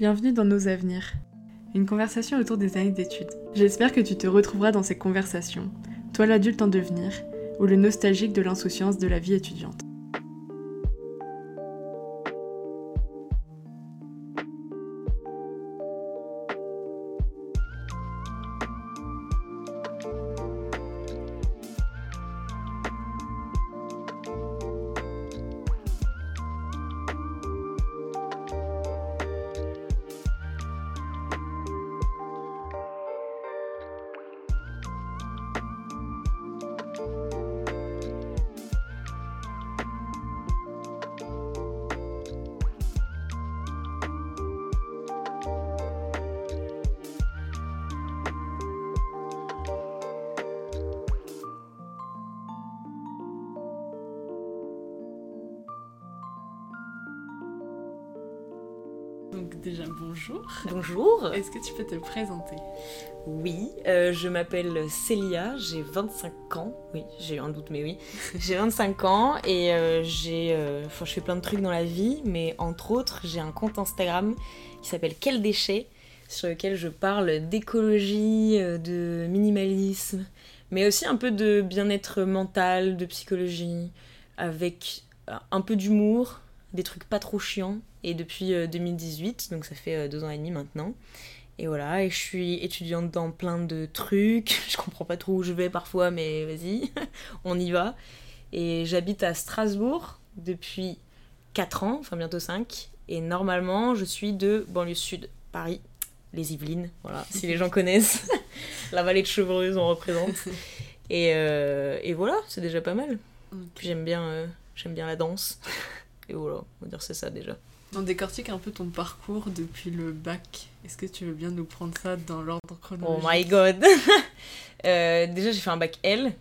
Bienvenue dans Nos Avenirs, une conversation autour des années d'études. J'espère que tu te retrouveras dans ces conversations, toi l'adulte en devenir, ou le nostalgique de l'insouciance de la vie étudiante. Tu peux te présenter Oui, euh, je m'appelle Célia, j'ai 25 ans. Oui, j'ai eu un doute, mais oui. j'ai 25 ans et euh, j'ai, euh, enfin, je fais plein de trucs dans la vie, mais entre autres, j'ai un compte Instagram qui s'appelle Quel déchet, sur lequel je parle d'écologie, de minimalisme, mais aussi un peu de bien-être mental, de psychologie, avec un peu d'humour, des trucs pas trop chiants et depuis 2018, euh, donc ça fait euh, deux ans et demi maintenant. Et voilà, et je suis étudiante dans plein de trucs, je comprends pas trop où je vais parfois, mais vas-y, on y va. Et j'habite à Strasbourg depuis 4 ans, enfin bientôt 5, et normalement je suis de banlieue sud, Paris, les Yvelines, voilà, si les gens connaissent, la vallée de Chevreuse on représente. Et, euh, et voilà, c'est déjà pas mal. J'aime bien, j'aime bien la danse. Et voilà, on va dire c'est ça déjà. On décortique un peu ton parcours depuis le bac. Est-ce que tu veux bien nous prendre ça dans l'ordre chronologique Oh my god euh, Déjà, j'ai fait un bac L.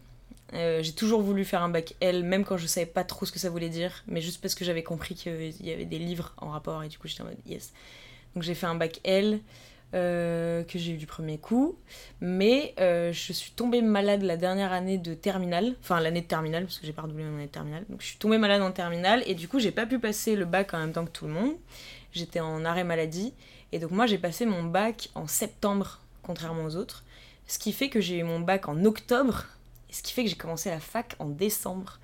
Euh, j'ai toujours voulu faire un bac L, même quand je savais pas trop ce que ça voulait dire, mais juste parce que j'avais compris qu'il y avait des livres en rapport et du coup j'étais en mode yes. Donc j'ai fait un bac L. Euh, que j'ai eu du premier coup. Mais je suis tombée malade la dernière année de terminale, enfin l'année de terminale, parce que j'ai pas redoublé mon année de terminale. Donc je suis tombée malade en terminale et du coup j'ai pas pu passer le bac en même temps que tout le monde. J'étais en arrêt maladie. Et donc moi j'ai passé mon bac en septembre, contrairement aux autres. Ce qui fait que j'ai eu mon bac en octobre. Et ce qui fait que j'ai commencé la fac en décembre.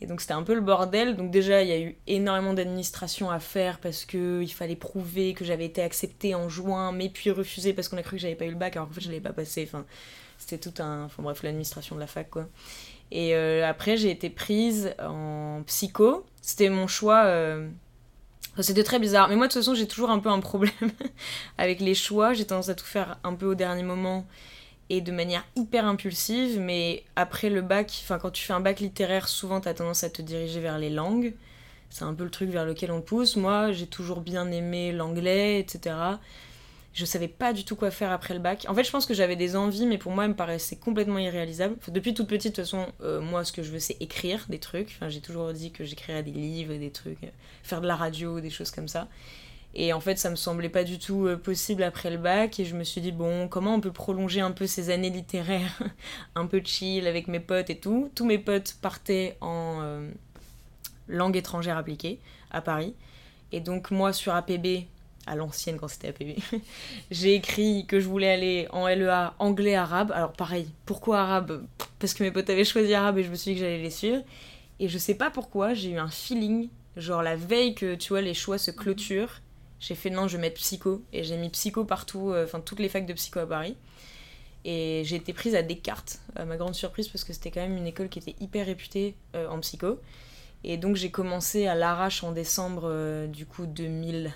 Et donc c'était un peu le bordel. Donc déjà, il y a eu énormément d'administration à faire parce qu'il fallait prouver que j'avais été acceptée en juin, mais puis refusée parce qu'on a cru que j'avais pas eu le bac, alors qu'en fait je l'avais pas passé. Enfin, c'était tout un... Enfin bref, l'administration de la fac, quoi. Et euh, après, j'ai été prise en psycho. C'était mon choix... Euh, c'était très bizarre. Mais moi, de toute façon, j'ai toujours un peu un problème avec les choix. J'ai tendance à tout faire un peu au dernier moment et de manière hyper impulsive, mais après le bac, enfin quand tu fais un bac littéraire, souvent tu as tendance à te diriger vers les langues. C'est un peu le truc vers lequel on pousse. Moi, j'ai toujours bien aimé l'anglais, etc. Je savais pas du tout quoi faire après le bac. En fait, je pense que j'avais des envies, mais pour moi, elles me paraissaient complètement irréalisables. depuis toute petite, de toute façon, euh, moi, ce que je veux, c'est écrire des trucs. J'ai toujours dit que j'écrirais des livres, des trucs, euh, faire de la radio, des choses comme ça. Et en fait, ça me semblait pas du tout euh, possible après le bac. Et je me suis dit, bon, comment on peut prolonger un peu ces années littéraires un peu chill avec mes potes et tout? Tous mes potes partaient en langue étrangère appliquée à Paris. Et donc, moi, sur APB, à l'ancienne quand c'était APB, j'ai écrit que je voulais aller en LEA anglais-arabe. Alors, pareil, pourquoi arabe? Parce que mes potes avaient choisi arabe et je me suis dit que j'allais les suivre. Et je sais pas pourquoi, j'ai eu un feeling, genre la veille que tu vois les choix se clôturent j'ai fait non, je vais mettre psycho. Et j'ai mis psycho partout, euh, enfin toutes les facs de psycho à Paris. Et j'ai été prise à Descartes, à ma grande surprise, parce que c'était quand même une école qui était hyper réputée euh, en psycho. Et donc j'ai commencé à l'arrache en décembre euh, du coup 2000.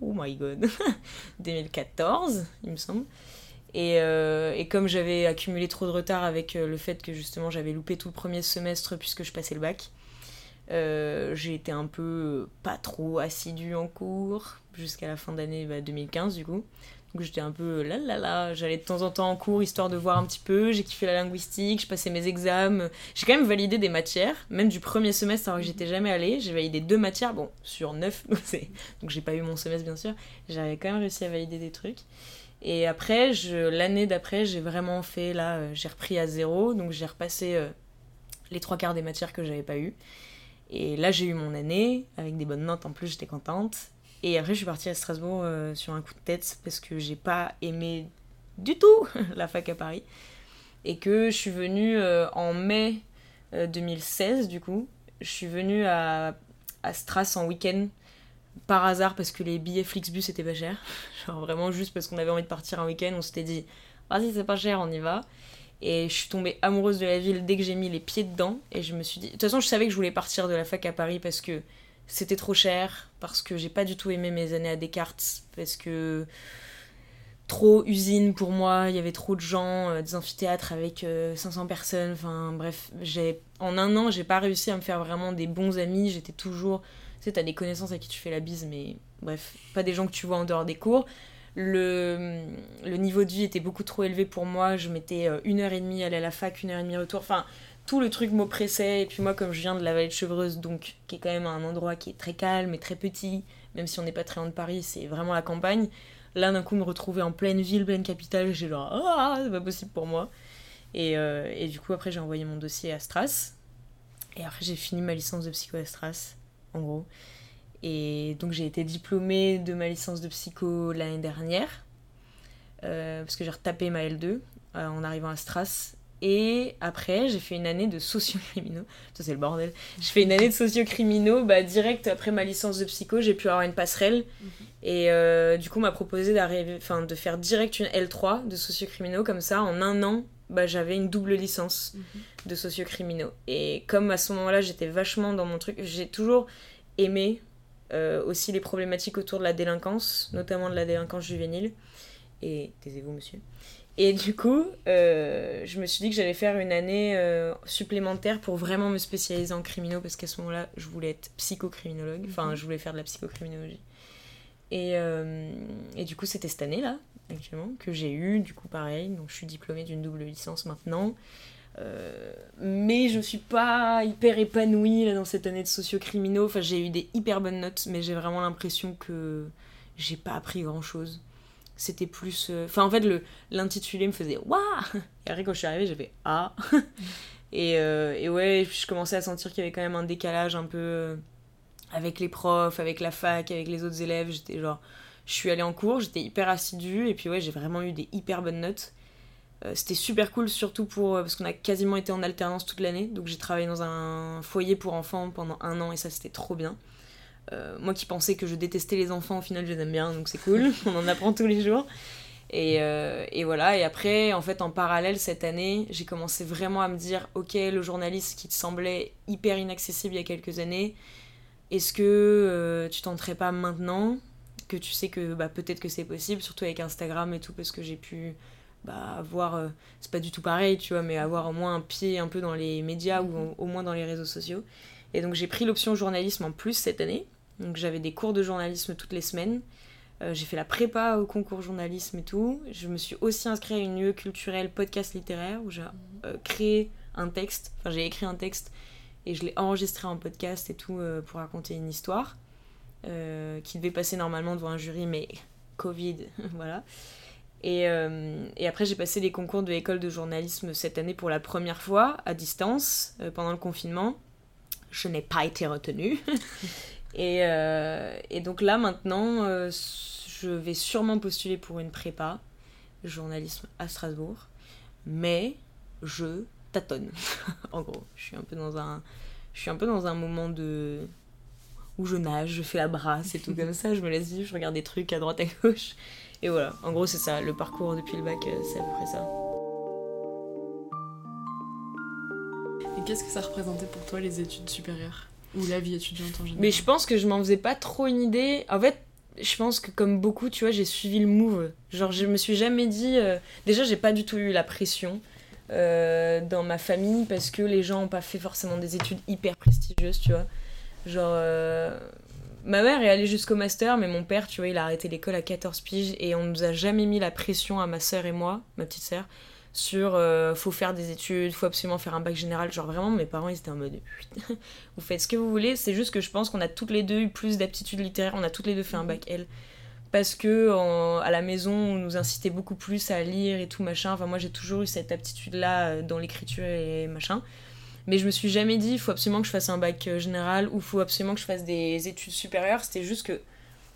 Oh my god 2014, il me semble. Et, et comme j'avais accumulé trop de retard avec le fait que justement j'avais loupé tout le premier semestre puisque je passais le bac, euh, j'ai été un peu pas trop assidue en cours jusqu'à la fin d'année 2015 bah, du coup. Donc j'étais un peu là là là, j'allais de temps en temps en cours histoire de voir un petit peu, j'ai kiffé la linguistique, je passais mes examens, j'ai quand même validé des matières, même du premier semestre alors que j'étais jamais allée, j'ai validé deux matières, bon sur neuf, donc j'ai pas eu mon semestre bien sûr, j'avais quand même réussi à valider des trucs. Et après, l'année d'après, j'ai vraiment fait, là, euh, j'ai repris à zéro, donc j'ai repassé euh, les trois quarts des matières que j'avais pas eues. Et là, j'ai eu mon année, avec des bonnes notes. En plus, j'étais contente. Et après, je suis partie à Strasbourg euh, sur un coup de tête parce que j'ai pas aimé du tout la fac à Paris. Et que je suis venue euh, en mai 2016, du coup. Je suis venue à, à Stras en week-end par hasard parce que les billets Flixbus étaient pas chers. Genre vraiment juste parce qu'on avait envie de partir un week-end, on s'était dit, vas-y, c'est pas cher, on y va. Et je suis tombée amoureuse de la ville dès que j'ai mis les pieds dedans. Et je me suis dit. De toute façon, je savais que je voulais partir de la fac à Paris parce que c'était trop cher, parce que j'ai pas du tout aimé mes années à Descartes, parce que trop usine pour moi, il y avait trop de gens, euh, des amphithéâtres avec 500 euh, personnes, enfin bref, j'ai en un an, j'ai pas réussi à me faire vraiment des bons amis, j'étais toujours tu sais t'as des connaissances à qui tu fais la bise mais bref, pas des gens que tu vois en dehors des cours. Le, le niveau de vie était beaucoup trop élevé pour moi, je mettais euh, une heure et demie à aller à la fac, une heure et demie retour, enfin tout le truc m'oppressait. Et puis moi, comme je viens de la vallée de Chevreuse, donc qui est quand même un endroit qui est très calme et très petit, même si on n'est pas très loin de Paris, c'est vraiment la campagne. Là, d'un coup, me retrouver en pleine ville, pleine capitale, j'ai genre, ah, c'est pas possible pour moi. Et, euh, et du coup, après, j'ai envoyé mon dossier à Stras. Et après, j'ai fini ma licence de psycho à Stras, en gros. Et donc, j'ai été diplômée de ma licence de psycho l'année dernière. Euh, parce que j'ai retapé ma L2 euh, en arrivant à Stras. Et après, j'ai fait une année de sociocriminaux. Ça, c'est le bordel. Je fais une année de sociocriminaux. Bah, direct après ma licence de psycho, j'ai pu avoir une passerelle. Mhm. Et euh, du coup, on m'a proposé enfin, de faire direct une L3 de sociocriminaux. Comme ça, en un an, bah, j'avais une double licence mhm. de sociocriminaux. Et comme à ce moment-là, j'étais vachement dans mon truc, j'ai toujours aimé euh, aussi les problématiques autour de la délinquance, notamment de la délinquance juvénile. Et taisez-vous, monsieur. Et du coup, euh, je me suis dit que j'allais faire une année euh, supplémentaire pour vraiment me spécialiser en criminaux parce qu'à ce moment-là, je voulais être psychocriminologue. Enfin, mhm. je voulais faire de la psychocriminologie. Et, euh, et du coup, c'était cette année-là, actuellement, que j'ai eu, du coup, pareil. Donc, je suis diplômée d'une double licence maintenant. mais je suis pas hyper épanouie là, dans cette année de sociocriminaux. Enfin, j'ai eu des hyper bonnes notes, mais j'ai vraiment l'impression que j'ai pas appris grand-chose c'était plus. Euh, enfin, en fait, l'intitulé me faisait Waouh Et après, quand je suis arrivée, j'avais Ah et, euh, et, ouais, je commençais à sentir qu'il y avait quand même un décalage un peu euh, avec les profs, avec la fac, avec les autres élèves. J'étais genre. Je suis allée en cours, j'étais hyper assidue, et puis ouais, j'ai vraiment eu des hyper bonnes notes. c'était super cool, surtout pour. parce qu'on a quasiment été en alternance toute l'année, donc j'ai travaillé dans un foyer pour enfants pendant un an, et ça, c'était trop bien. Euh, moi qui pensais que je détestais les enfants, au final je les aime bien, donc c'est cool, on en apprend tous les jours. Et, euh, et, voilà, et après, en fait, en parallèle, cette année, j'ai commencé vraiment à me dire, ok, le journaliste qui te semblait hyper inaccessible il y a quelques années, est-ce que euh, tu tenterais pas maintenant Que tu sais que bah, peut-être que c'est possible, surtout avec Instagram et tout, parce que j'ai pu bah, avoir, c'est pas du tout pareil, tu vois, mais avoir au moins un pied un peu dans les médias ou au moins dans les réseaux sociaux. Et donc j'ai pris l'option journalisme en plus cette année. Donc j'avais des cours de journalisme toutes les semaines. Euh, j'ai fait la prépa au concours journalisme et tout. Je me suis aussi inscrite à une UE culturelle podcast littéraire où j'ai euh, créé un texte. Enfin, j'ai écrit un texte et je l'ai enregistré en podcast et tout euh, pour raconter une histoire qui devait passer normalement devant un jury, mais Covid, voilà. Et, et après, j'ai passé les concours de l'école de journalisme cette année pour la première fois à distance pendant le confinement. Je n'ai pas été retenue. Et, euh, et donc là, maintenant, euh, je vais sûrement postuler pour une prépa, journalisme à Strasbourg. Mais je tâtonne. en gros, je suis un peu dans un, je suis un peu dans un moment de où je nage, je fais la brasse et tout comme ça, je me laisse vivre, je regarde des trucs à droite à gauche. Et voilà, en gros c'est ça, le parcours depuis le bac, euh, c'est à peu près ça. Et qu'est-ce que ça représentait pour toi les études supérieures? Ou la vie étudiante en général Mais je pense que je m'en faisais pas trop une idée. En fait, je pense que comme beaucoup, tu vois, j'ai suivi le move. Genre, je me suis jamais dit. Euh, déjà, j'ai pas du tout eu la pression euh, dans ma famille parce que les gens ont pas fait forcément des études hyper prestigieuses, tu vois. Genre. Euh, ma mère est allée jusqu'au master, mais mon père, tu vois, il a arrêté l'école à 14 piges et on nous a jamais mis la pression à ma soeur et moi, ma petite sœur, sur euh, faut faire des études, faut absolument faire un bac général. Genre vraiment, mes parents ils étaient en mode vous faites ce que vous voulez. C'est juste que je pense qu'on a toutes les deux eu plus d'aptitudes littéraires, on a toutes les deux fait un bac L. Parce que à la maison, on nous incitait beaucoup plus à lire et tout machin. Enfin, moi j'ai toujours eu cette aptitude là euh, dans l'écriture et machin. Mais je me suis jamais dit il faut absolument que je fasse un bac euh, général ou faut absolument que je fasse des études supérieures. C'était juste que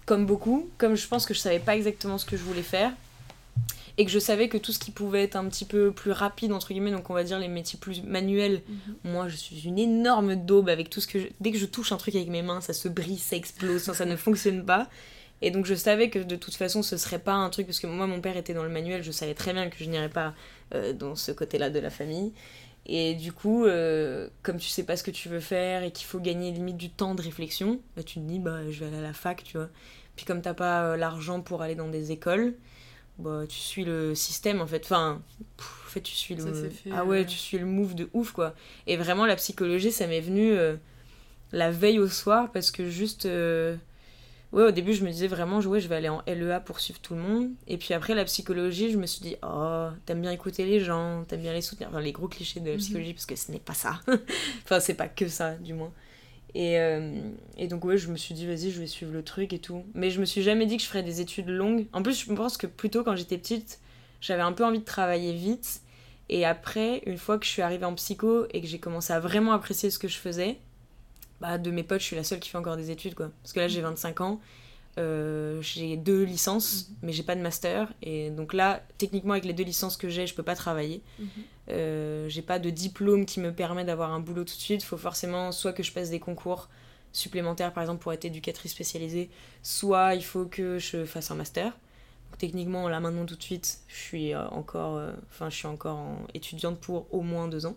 comme beaucoup, comme je pense que je savais pas exactement ce que je voulais faire, et que je savais que tout ce qui pouvait être un petit peu plus rapide, entre guillemets, donc on va dire les métiers plus manuels, Mhm. moi je suis une énorme daube avec tout ce que je... Dès que je touche un truc avec mes mains, ça se brise, ça explose, ça, ça ne fonctionne pas. Et donc je savais que de toute façon ce serait pas un truc, parce que moi mon père était dans le manuel, je savais très bien que je n'irais pas euh, dans ce côté-là de la famille. Et du coup, euh, comme tu sais pas ce que tu veux faire et qu'il faut gagner limite du temps de réflexion, bah, tu te dis bah je vais aller à la fac, tu vois. Puis comme t'as pas euh, l'argent pour aller dans des écoles, bah tu suis le système en fait. Enfin, pff, en fait tu suis le. Ça s'est fait, ah ouais, euh. tu suis le move de ouf quoi. Et vraiment la psychologie, ça m'est venu euh, la veille au soir parce que juste. euh, Ouais, au début, je me disais vraiment, ouais, je vais aller en LEA pour suivre tout le monde. Et puis après, la psychologie, je me suis dit, oh, t'aimes bien écouter les gens, t'aimes bien les soutenir. Enfin, les gros clichés de la Mhm. psychologie, parce que ce n'est pas ça. enfin, c'est pas que ça, du moins. Et, euh, et donc, ouais, je me suis dit, vas-y, je vais suivre le truc et tout. Mais je me suis jamais dit que je ferais des études longues. En plus, je pense que plutôt quand j'étais petite, j'avais un peu envie de travailler vite. Et après, une fois que je suis arrivée en psycho et que j'ai commencé à vraiment apprécier ce que je faisais, bah, de mes potes, je suis la seule qui fait encore des études, quoi. Parce que là, j'ai 25 ans, euh, j'ai deux licences, mais j'ai pas de master. Et donc là, techniquement, avec les deux licences que j'ai, je peux pas travailler. Mhm. Euh, j'ai pas de diplôme qui me permet d'avoir un boulot tout de suite. Il faut forcément soit que je passe des concours supplémentaires, par exemple, pour être éducatrice spécialisée, soit il faut que je fasse un master. Donc, techniquement, là maintenant, tout de suite, je suis euh, encore, euh, enfin, je suis encore en étudiante pour au moins deux ans.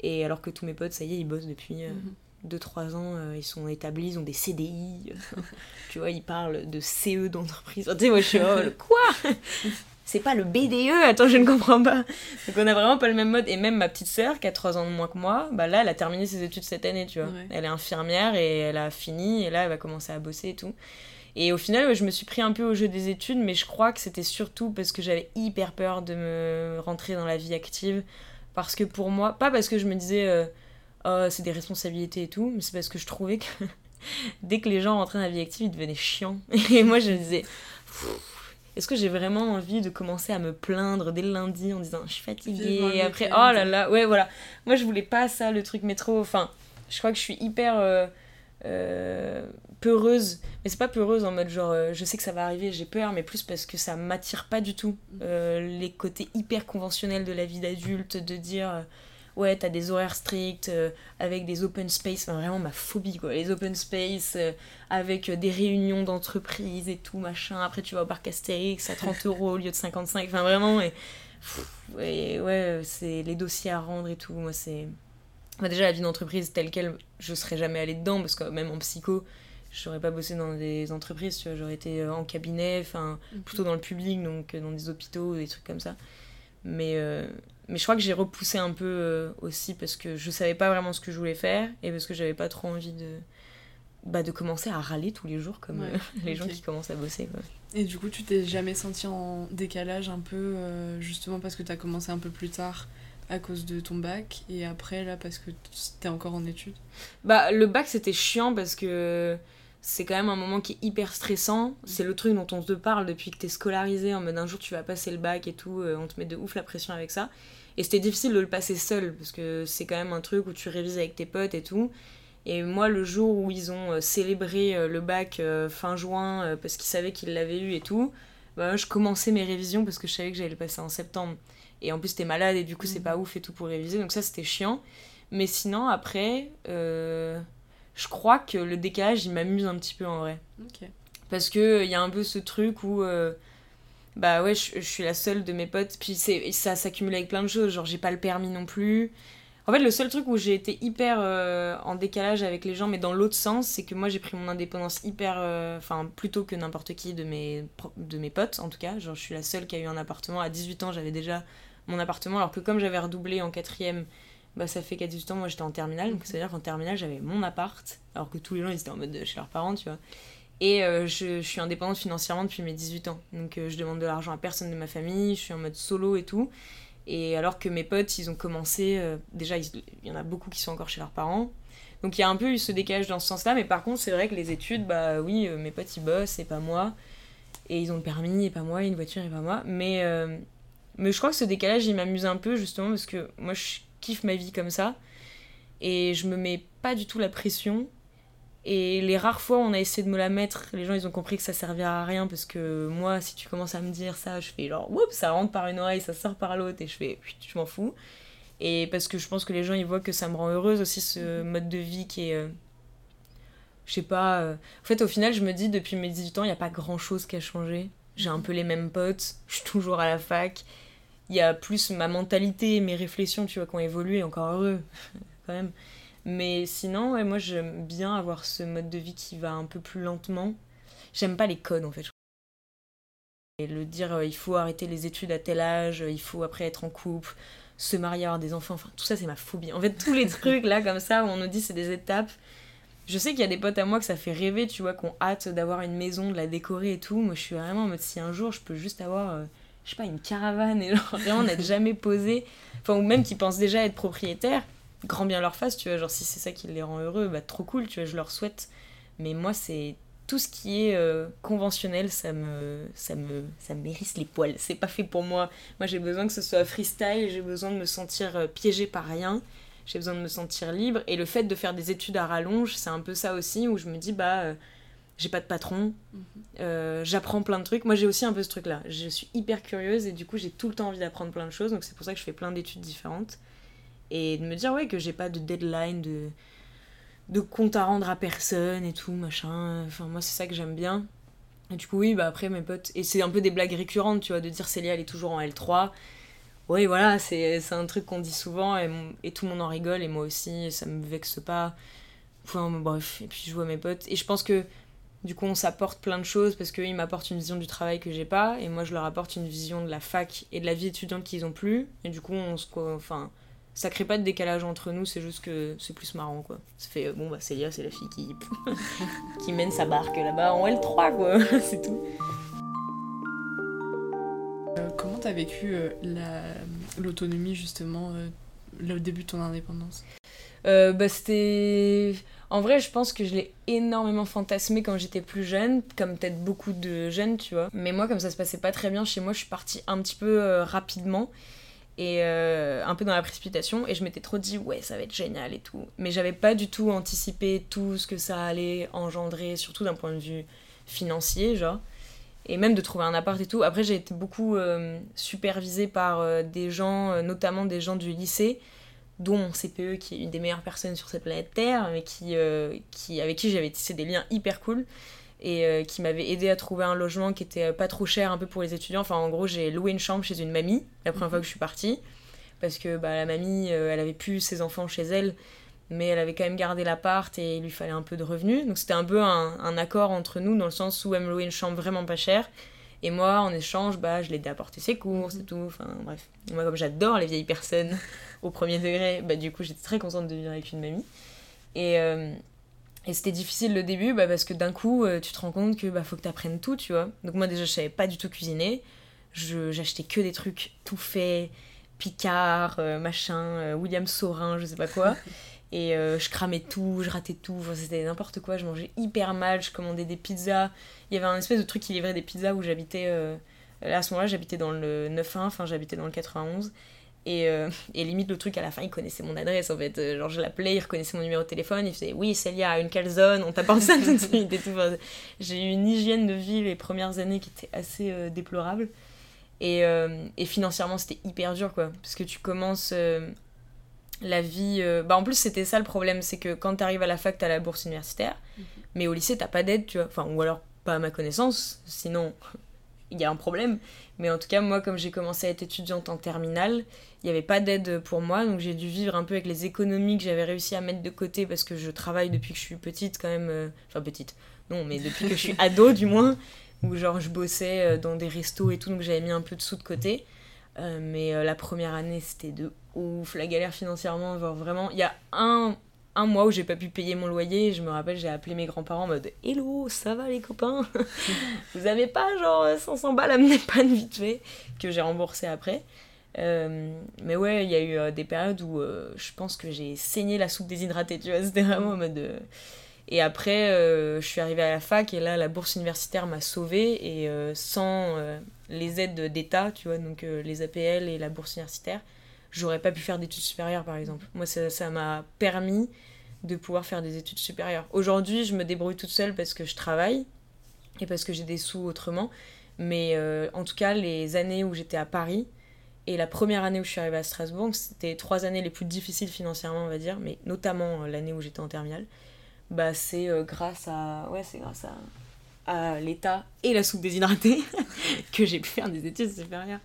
Et alors que tous mes potes, ça y est, ils bossent depuis Mhm. 2-3 ans, euh, ils sont établis, ils ont des CDI. tu vois, ils parlent de CE d'entreprise. Tu sais, moi, je suis oh, le quoi? C'est pas le BDE Attends, je ne comprends pas. Donc, on a vraiment pas le même mode. Et même ma petite sœur, qui a 3 ans de moins que moi, bah là, elle a terminé ses études cette année, tu vois. Ouais. Elle est infirmière et elle a fini, et là, elle va commencer à bosser et tout. Et au final, ouais, je me suis pris un peu au jeu des études, mais je crois que c'était surtout parce que j'avais hyper peur de me rentrer dans la vie active. Parce que pour moi, pas parce que je me disais, euh, oh, c'est des responsabilités et tout, mais c'est parce que je trouvais que dès que les gens rentraient dans la vie active, ils devenaient chiants. Et moi, je me disais, est-ce que j'ai vraiment envie de commencer à me plaindre dès le lundi en disant, je suis fatiguée, et après, oh là là, ouais, voilà. Moi, je voulais pas ça, le truc métro. Enfin, je crois que je suis hyper. euh, euh, peureuse mais c'est pas peureuse en mode genre euh, je sais que ça va arriver j'ai peur mais plus parce que ça m'attire pas du tout Euh, les côtés hyper conventionnels de la vie d'adulte de dire ouais t'as des horaires stricts euh, avec des open space. Enfin, vraiment ma phobie quoi. Les open space euh, avec euh, des réunions d'entreprise et tout machin. Après tu vas au parc Astérix à 30 euros au lieu de 55 enfin vraiment et, et ouais c'est les dossiers à rendre et tout. Moi c'est Enfin, déjà, la vie d'entreprise telle qu'elle, je serais jamais allée dedans parce que même en psycho, je n'aurais pas bossé dans des entreprises, tu vois, j'aurais été en cabinet, enfin, plutôt dans le public, donc dans des hôpitaux, des trucs comme ça. Mais, euh, mais je crois que j'ai repoussé un peu euh, aussi parce que je savais pas vraiment ce que je voulais faire et parce que j'avais pas trop envie de, bah, de commencer à râler tous les jours comme Ouais, euh, les gens qui commencent à bosser. Quoi. Et du coup, tu t'es jamais senti en décalage un peu, euh, justement parce que t'as commencé un peu plus tard à cause de ton bac, et après, là, parce que t'es encore en études? Bah, le bac, c'était chiant parce que c'est quand même un moment qui est hyper stressant. C'est le truc dont on te parle depuis que t'es scolarisé, en mode un jour tu vas passer le bac et tout, on te met de ouf la pression avec ça. Et c'était difficile de le passer seul parce que c'est quand même un truc où tu révises avec tes potes et tout. Et moi, le jour où ils ont euh, célébré euh, le bac euh, fin juin parce qu'ils savaient qu'ils l'avaient eu et tout, bah, je commençais mes révisions parce que je savais que j'allais le passer en septembre. Et en plus, t'es malade et du coup, c'est Mhm. pas ouf et tout pour réviser. Donc ça, c'était chiant. Mais sinon, après, euh, je crois que le décalage, il m'amuse un petit peu en vrai. Ok. Parce que il y a un peu ce truc où. euh, bah ouais, je, je suis la seule de mes potes. Puis c'est, ça s'accumule avec plein de choses. Genre, j'ai pas le permis non plus. En fait, le seul truc où j'ai été hyper euh, en décalage avec les gens, mais dans l'autre sens, c'est que moi j'ai pris mon indépendance hyper. euh, Enfin, plutôt que n'importe qui de mes, de mes potes, en tout cas. Genre, je suis la seule qui a eu un appartement. À 18 ans, j'avais déjà mon appartement, alors que comme j'avais redoublé en quatrième, bah ça fait qu'à 18 ans, moi j'étais en terminale. Donc, c'est-à-dire qu'en terminale, j'avais mon appart, alors que tous les gens ils étaient en mode de chez leurs parents, tu vois. Et euh, je, suis indépendante financièrement depuis mes 18 ans. Donc euh, je demande de l'argent à personne de ma famille, je suis en mode solo et tout. Et alors que mes potes, ils ont commencé. euh, déjà, il y en a beaucoup qui sont encore chez leurs parents. Donc il y a un peu eu ce décalage dans ce sens-là. Mais par contre, c'est vrai que les études, bah oui, mes potes ils bossent et pas moi. Et ils ont le permis et pas moi, une voiture et pas moi. Mais, mais je crois que ce décalage, il m'amuse un peu justement parce que moi je kiffe ma vie comme ça. Et je me mets pas du tout la pression. Et les rares fois où on a essayé de me la mettre, les gens ils ont compris que ça servait à rien parce que moi, si tu commences à me dire ça, je fais genre, oups, ça rentre par une oreille, ça sort par l'autre et je fais, je m'en fous. Et parce que je pense que les gens ils voient que ça me rend heureuse aussi ce mode de vie qui est. Euh, je sais pas. Euh, en fait, au final, je me dis, depuis mes 18 ans, il n'y a pas grand chose qui a changé. J'ai un peu les mêmes potes, je suis toujours à la fac. Il y a plus ma mentalité, mes réflexions, tu vois, qui ont évolué, encore heureux, quand même. Mais sinon, ouais, moi j'aime bien avoir ce mode de vie qui va un peu plus lentement. J'aime pas les codes en fait. Et le dire euh, il faut arrêter les études à tel âge, il faut après être en couple, se marier, avoir des enfants, enfin tout ça c'est ma phobie. En fait, tous les trucs là comme ça où on nous dit c'est des étapes. Je sais qu'il y a des potes à moi que ça fait rêver, tu vois, qu'on hâte d'avoir une maison, de la décorer et tout. Moi je suis vraiment en mode si un jour je peux juste avoir, euh, je sais pas, une caravane et genre vraiment n'être jamais posé. Enfin, ou même qui pensent déjà être propriétaire grand bien leur face, tu vois. Genre, si c'est ça qui les rend heureux, bah trop cool, tu vois, je leur souhaite. Mais moi, c'est tout ce qui est euh, conventionnel, ça me, ça me, ça me hérisse les poils. C'est pas fait pour moi. Moi, j'ai besoin que ce soit freestyle, j'ai besoin de me sentir euh, piégée par rien, j'ai besoin de me sentir libre. Et le fait de faire des études à rallonge, c'est un peu ça aussi, où je me dis, bah, euh, j'ai pas de patron, mhm. j'apprends plein de trucs. Moi, j'ai aussi un peu ce truc-là. Je suis hyper curieuse et du coup, j'ai tout le temps envie d'apprendre plein de choses, donc c'est pour ça que je fais plein d'études différentes et de me dire ouais que j'ai pas de deadline de de compte à rendre à personne et tout machin. Enfin moi c'est ça que j'aime bien. Et du coup oui bah après mes potes et c'est un peu des blagues récurrentes tu vois de dire Célia elle est toujours en L3 oui voilà c'est un truc qu'on dit souvent et, tout le monde en rigole et moi aussi ça me vexe pas. Enfin bref et puis je vois mes potes. Et je pense que du coup on s'apporte plein de choses parce qu'ils m'apportent une vision du travail que j'ai pas et moi je leur apporte une vision de la fac et de la vie étudiante qu'ils ont plus. Et du coup on se enfin ça crée pas de décalage entre nous, c'est juste que c'est plus marrant quoi. Ça fait euh, bon bah Célia, c'est la fille qui qui mène sa barque là-bas en L3 quoi, c'est tout. Euh, comment t'as vécu euh, l'autonomie justement le début de ton indépendance? Bah c'était en vrai je pense que je l'ai énormément fantasmé quand j'étais plus jeune comme peut-être beaucoup de jeunes tu vois mais moi comme ça se passait pas très bien chez moi je suis partie un petit peu rapidement et euh, un peu dans la précipitation et je m'étais trop dit ouais ça va être génial et tout. Mais j'avais pas du tout anticipé tout ce que ça allait engendrer surtout d'un point de vue financier genre. Et même de trouver un appart et tout. Après j'ai été beaucoup euh, supervisée par euh, des gens notamment des gens du lycée dont mon CPE qui est une des meilleures personnes sur cette planète Terre mais qui, qui avec qui j'avais tissé des liens hyper cool et euh, qui m'avait aidé à trouver un logement qui était euh, pas trop cher un peu pour les étudiants. Enfin, en gros, j'ai loué une chambre chez une mamie la première fois que je suis partie parce que bah, la mamie, euh, elle avait plus ses enfants chez elle, mais elle avait quand même gardé l'appart et il lui fallait un peu de revenus. Donc c'était un peu un, accord entre nous dans le sens où elle me louait une chambre vraiment pas chère. Et moi, en échange, bah, je l'aidais à porter ses courses et tout. Enfin, bref. Moi, comme j'adore les vieilles personnes au premier degré, bah, du coup, j'étais très contente de vivre avec une mamie. Et, et c'était difficile le début bah, parce que d'un coup, euh, tu te rends compte que bah, faut que tu apprennes tout, tu vois. Donc moi déjà, je savais pas du tout cuisiner. J'achetais que des trucs tout faits, Picard, euh, machin, euh, William Saurin, je sais pas quoi. Et je cramais tout, je ratais tout, c'était n'importe quoi, je mangeais hyper mal, je commandais des pizzas. Il y avait un espèce de truc qui livrait des pizzas où j'habitais... à ce moment-là, j'habitais dans le 9-1, enfin j'habitais dans le 91. Et, euh, et, limite, le truc, à la fin, il connaissait mon adresse en fait. Euh, genre, je l'appelais, il reconnaissait mon numéro de téléphone, il faisait Oui, Célia, une calzone, on t'apporte ça tout de suite et tout. J'ai eu une hygiène de vie les premières années qui était assez euh, déplorable. Et, et financièrement, c'était hyper dur quoi. Parce que tu commences la vie. Bah, en plus, c'était ça le problème c'est que quand t'arrives à la fac, t'as la bourse universitaire. Mhm. Mais au lycée, t'as pas d'aide, tu vois. Enfin, ou alors pas à ma connaissance, sinon il y a un problème. Mais en tout cas, moi, comme j'ai commencé à être étudiante en terminale, il n'y avait pas d'aide pour moi, donc j'ai dû vivre un peu avec les économies que j'avais réussi à mettre de côté parce que je travaille depuis que je suis petite quand même. Euh, enfin, petite, non, mais depuis que je suis ado du moins, où genre je bossais euh, dans des restos et tout, donc j'avais mis un peu de sous de côté. Euh, mais la première année, c'était de ouf, la galère financièrement, genre vraiment. Il y a un un mois où j'ai pas pu payer mon loyer. Je me rappelle, j'ai appelé mes grands-parents en mode Hello, ça va les copains? Vous avez pas genre 500 balles à me dépanner vite fait Que j'ai remboursé après. Euh, mais ouais, il y a eu euh, des périodes où euh, je pense que j'ai saigné la soupe déshydratée, tu vois. C'était vraiment en mode. Et après, je suis arrivée à la fac et là, la bourse universitaire m'a sauvée. Et sans les aides d'État, tu vois, donc les APL et la bourse universitaire, j'aurais pas pu faire d'études supérieures par exemple. Moi ça m'a permis de pouvoir faire des études supérieures. Aujourd'hui, je me débrouille toute seule parce que je travaille et parce que j'ai des sous autrement. Mais euh, en tout cas, les années où j'étais à Paris et la première année où je suis arrivée à Strasbourg, c'était trois années les plus difficiles financièrement, on va dire, mais notamment euh, l'année où j'étais en terminale. Bah, c'est euh, grâce à. Ouais, c'est grâce à, à l'État et la soupe déshydratée que j'ai pu faire des études supérieures.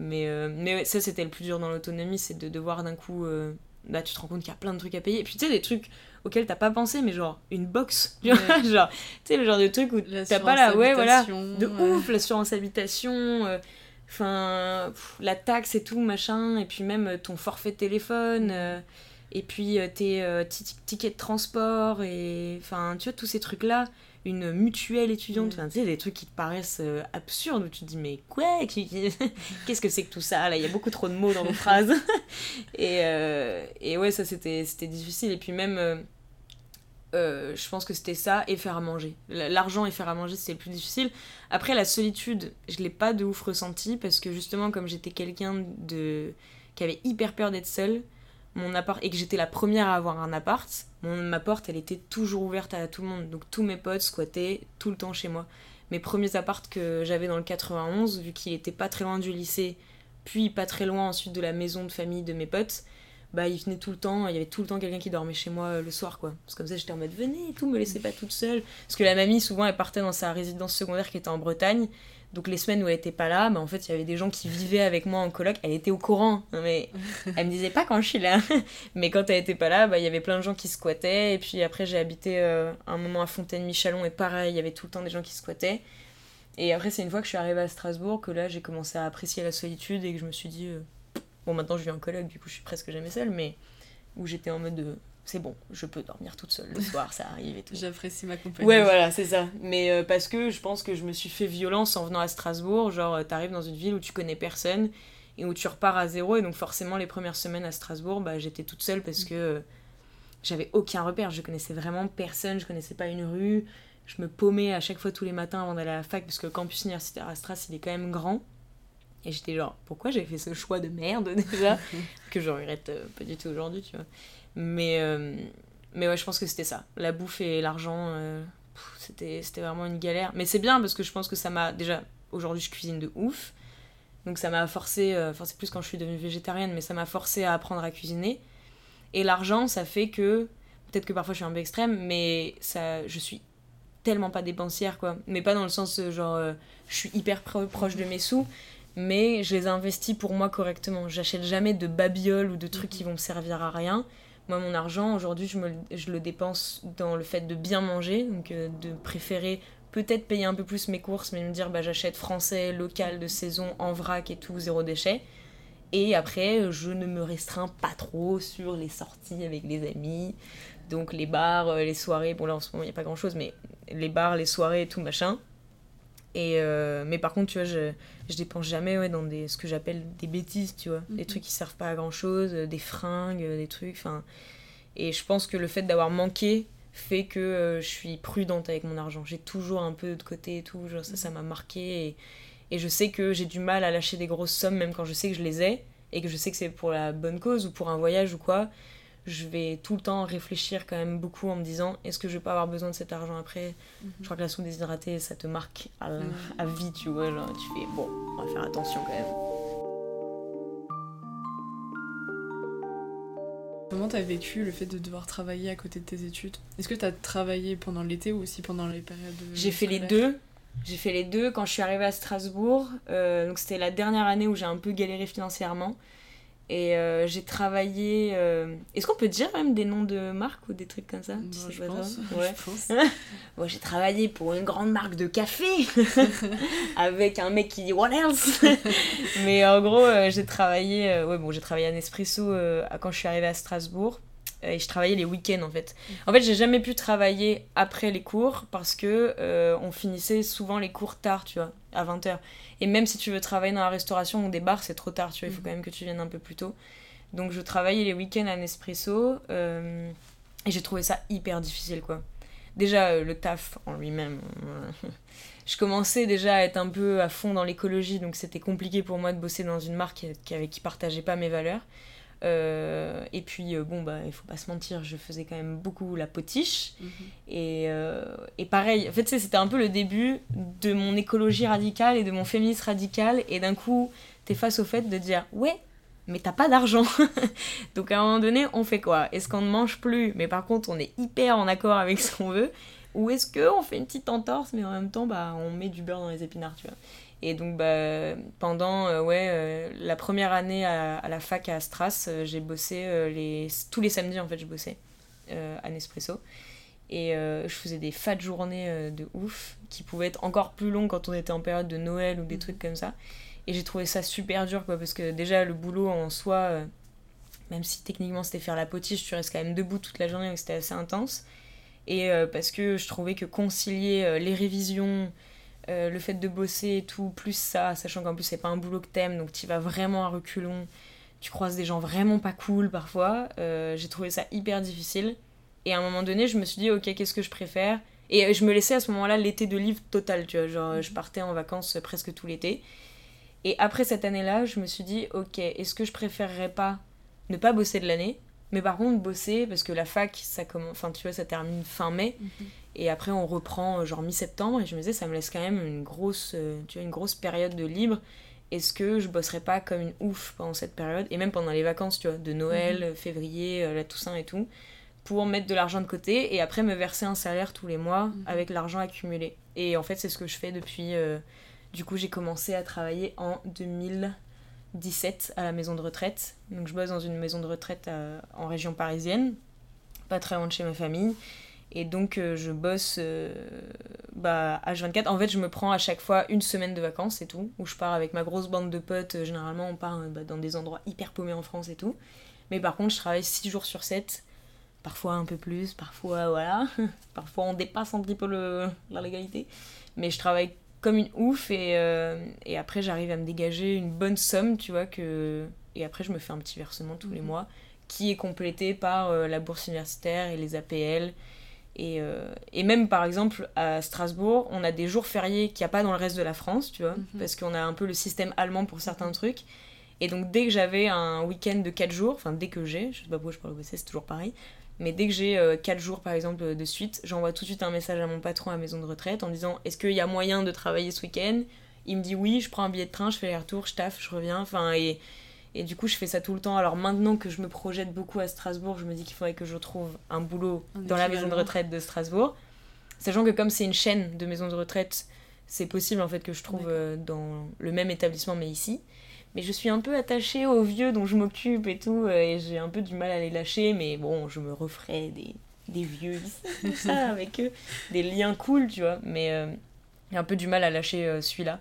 Mais, mais ça, c'était le plus dur dans l'autonomie, c'est de devoir d'un coup bah, tu te rends compte qu'il y a plein de trucs à payer. Et puis tu sais, des trucs auxquels t'as pas pensé, mais genre une box. genre, tu sais, le genre de truc où t'as pas la. Ouais, voilà. De ouf, l'assurance habitation. Euh, enfin, la taxe et tout, machin. Et puis même euh, ton forfait de téléphone. Euh, et puis tes tickets de transport. Et enfin, tu vois, tous ces trucs-là une mutuelle étudiante, enfin, tu sais, des trucs qui te paraissent euh, absurdes, où tu te dis, mais quoi Qu'est-ce que c'est que tout ça Là, il y a beaucoup trop de mots dans nos phrases. et, euh, et ouais, ça, c'était difficile. Et puis même, euh, je pense que c'était ça, et faire à manger. L'argent et faire à manger, c'est le plus difficile. Après, la solitude, je l'ai pas de ouf ressenti, parce que justement, comme j'étais quelqu'un de qui avait hyper peur d'être seule, mon appart et que j'étais la première à avoir un appart, mon, ma porte elle était toujours ouverte à tout le monde. Donc tous mes potes squattaient tout le temps chez moi. Mes premiers apparts que j'avais dans le 91, vu qu'il était pas très loin du lycée, puis pas très loin ensuite de la maison de famille de mes potes, bah ils venaient tout le temps, il y avait tout le temps quelqu'un qui dormait chez moi euh, le soir quoi. Parce comme ça j'étais en mode venez et tout, me laissez pas toute seule. Parce que la mamie souvent elle partait dans sa résidence secondaire qui était en Bretagne donc les semaines où elle était pas là, bah, en fait, il y avait des gens qui vivaient avec moi en coloc. Elle était au courant, mais elle me disait pas quand je suis là. mais quand elle était pas là, bah, il y avait plein de gens qui squattaient. Et puis après, j'ai habité euh, un moment à Fontaine-Michalon et pareil, il y avait tout le temps des gens qui squattaient. Et après, c'est une fois que je suis arrivée à Strasbourg que là, j'ai commencé à apprécier la solitude et que je me suis dit, euh, bon, maintenant je vis en coloc, du coup, je suis presque jamais seule, mais où j'étais en mode de c'est bon, je peux dormir toute seule le soir, ça arrive et tout. J'apprécie ma compagnie. Ouais, voilà, c'est ça. Mais euh, parce que je pense que je me suis fait violence en venant à Strasbourg. Genre, euh, t'arrives dans une ville où tu connais personne et où tu repars à zéro. Et donc, forcément, les premières semaines à Strasbourg, bah, j'étais toute seule parce que euh, j'avais aucun repère. Je connaissais vraiment personne, je connaissais pas une rue. Je me paumais à chaque fois tous les matins avant d'aller à la fac parce que le campus universitaire à Stras, il est quand même grand. Et j'étais genre, pourquoi j'ai fait ce choix de merde déjà? Que je regrette pas du tout aujourd'hui, tu vois. Mais, euh, mais ouais, je pense que c'était ça. La bouffe et l'argent, euh, c'était vraiment une galère. Mais c'est bien parce que je pense que ça m'a. Déjà, aujourd'hui, je cuisine de ouf. Donc ça m'a forcé, euh, enfin c'est plus quand je suis devenue végétarienne, mais ça m'a forcé à apprendre à cuisiner. Et l'argent, ça fait que, peut-être que parfois je suis un peu extrême, mais ça, je suis tellement pas dépensière, quoi. Mais pas dans le sens, genre, je suis hyper proche de mes sous, mais je les investis pour moi correctement. J'achète jamais de babioles ou de trucs qui vont me servir à rien. Moi, mon argent, aujourd'hui, je, je le dépense dans le fait de bien manger, donc euh, de préférer peut-être payer un peu plus mes courses, mais me dire bah, j'achète français, local, de saison, en vrac et tout, zéro déchet. Et après, je ne me restreins pas trop sur les sorties avec les amis. Donc les bars, euh, les soirées, bon là en ce moment il n'y a pas grand chose, mais les bars, les soirées tout machin. Et euh, mais par contre, tu vois, je, je dépense jamais ouais, dans des, ce que j'appelle des bêtises, tu vois. Des mhm. trucs qui servent pas à grand chose, euh, des fringues, euh, des trucs. Enfin, et je pense que le fait d'avoir manqué fait que je suis prudente avec mon argent. J'ai toujours un peu de côté et tout. Genre, ça, ça m'a marqué. Et, et je sais que j'ai du mal à lâcher des grosses sommes, même quand je sais que je les ai. Et que je sais que c'est pour la bonne cause ou pour un voyage ou quoi je vais tout le temps réfléchir quand même beaucoup en me disant est-ce que je vais pas avoir besoin de cet argent après mhm. Je crois que la soupe déshydratée, ça te marque à, mhm. à, vie, tu vois. Tu fais bon, on va faire attention quand même. Comment t'as vécu le fait de devoir travailler à côté de tes études? Est-ce que t'as travaillé pendant l'été ou aussi pendant les périodes J'ai fait les deux. J'ai fait les deux quand je suis arrivée à Strasbourg. Euh, donc c'était la dernière année où j'ai un peu galéré financièrement. Et euh, j'ai travaillé. Euh, est-ce qu'on peut dire même des noms de marques ou des trucs comme ça? Je, pense, ouais. bon, j'ai travaillé pour une grande marque de café avec un mec qui dit What else? Mais en gros, euh, j'ai travaillé. ouais, bon, j'ai travaillé à Nespresso quand je suis arrivée à Strasbourg. Et je travaillais les week-ends en fait. En fait, j'ai jamais pu travailler après les cours parce que on finissait souvent les cours tard, tu vois, à 20h. Et même si tu veux travailler dans la restauration ou des bars, c'est trop tard, tu vois, il faut mm. quand même que tu viennes un peu plus tôt. Donc je travaillais les week-ends à Nespresso euh, et j'ai trouvé ça hyper difficile, quoi. Déjà, euh, le taf en lui-même. Euh, je commençais déjà à être un peu à fond dans l'écologie, donc c'était compliqué pour moi de bosser dans une marque qui, avec qui partageait pas mes valeurs. Euh, et puis, euh, bon, bah, il faut pas se mentir, je faisais quand même beaucoup la potiche. Mhm. Et, euh, et pareil, en fait, c'était un peu le début de mon écologie radicale et de mon féminisme radical. Et d'un coup, t'es face au fait de dire, ouais, mais t'as pas d'argent. Donc à un moment donné, on fait quoi? Est-ce qu'on ne mange plus, mais par contre, on est hyper en accord avec ce qu'on veut Ou est-ce qu'on fait une petite entorse, mais en même temps, bah, on met du beurre dans les épinards, tu vois? Et donc bah, pendant euh, ouais, euh, la première année à, à la fac à Stras, euh, j'ai bossé les, tous les samedis en fait je bossais à Nespresso. Et je faisais des fat journées de ouf qui pouvaient être encore plus longues quand on était en période de Noël ou des Mhm. trucs comme ça. Et j'ai trouvé ça super dur quoi parce que déjà le boulot en soi, même si techniquement c'était faire la potiche, tu restes quand même debout toute la journée donc c'était assez intense. Et parce que je trouvais que concilier les révisions, le fait de bosser et tout, plus ça, sachant qu'en plus c'est pas un boulot que t'aimes, donc tu vas vraiment à reculons, tu croises des gens vraiment pas cool parfois, euh, j'ai trouvé ça hyper difficile. Et à un moment donné, je me suis dit, ok, qu'est-ce que je préfère? Et euh, je me laissais à ce moment-là l'été de livre total, tu vois, genre je partais en vacances euh, presque tout l'été. Et après cette année-là, je me suis dit, ok, est-ce que je préférerais pas ne pas bosser de l'année, mais par contre bosser, parce que la fac, ça commence, enfin tu vois, ça termine fin mai, Mhm. Et après, on reprend euh, genre mi-septembre. Et je me disais, ça me laisse quand même une grosse, euh, tu vois, une grosse période de libre. Est-ce que je bosserai pas comme une ouf pendant cette période? Et même pendant les vacances, tu vois, de Noël, euh, février, la Toussaint et tout. Pour mettre de l'argent de côté et après me verser un salaire tous les mois Mhm. avec l'argent accumulé. Et en fait, c'est ce que je fais depuis. euh, du coup, j'ai commencé à travailler en 2017 à la maison de retraite. Donc, je bosse dans une maison de retraite en région parisienne, pas très loin de chez ma famille. Et donc, euh, je bosse euh, bah, H24. En fait, je me prends à chaque fois une semaine de vacances, c'est tout. Où je pars avec ma grosse bande de potes. Euh, Généralement, on part euh, bah, dans des endroits hyper paumés en France et tout. Mais par contre, je travaille 6 jours sur 7. Parfois un peu plus, parfois voilà. parfois on dépasse un petit peu le, la légalité. Mais je travaille comme une ouf et, et après j'arrive à me dégager une bonne somme, tu vois, que... Et après je me fais un petit versement tous les Mhm. mois qui est complété par la bourse universitaire et les APL. Et, euh, et même par exemple à Strasbourg, on a des jours fériés qu'il n'y a pas dans le reste de la France, tu vois, Mhm. parce qu'on a un peu le système allemand pour certains trucs. Et donc dès que j'avais un week-end de 4 jours, enfin dès que j'ai, je sais pas pourquoi je parle au bosser, c'est toujours pareil, mais dès que j'ai 4 jours par exemple de suite, j'envoie tout de suite un message à mon patron à la maison de retraite en disant est-ce qu'il y a moyen de travailler ce week-end? Il me dit oui, je prends un billet de train, je fais les retours, je taffe, je reviens, enfin et, et du coup je fais ça tout le temps. Alors maintenant que je me projette beaucoup à Strasbourg, je me dis qu'il faudrait que je trouve un boulot dans la maison de retraite de Strasbourg, sachant que comme c'est une chaîne de maisons de retraite, c'est possible en fait que je trouve euh, dans le même établissement mais ici. Mais je suis un peu attachée aux vieux dont je m'occupe et tout, euh, et j'ai un peu du mal à les lâcher, mais bon, je me referai des, des vieux ici, ça, avec eux, des liens cool, tu vois, mais euh, j'ai un peu du mal à lâcher euh, celui-là.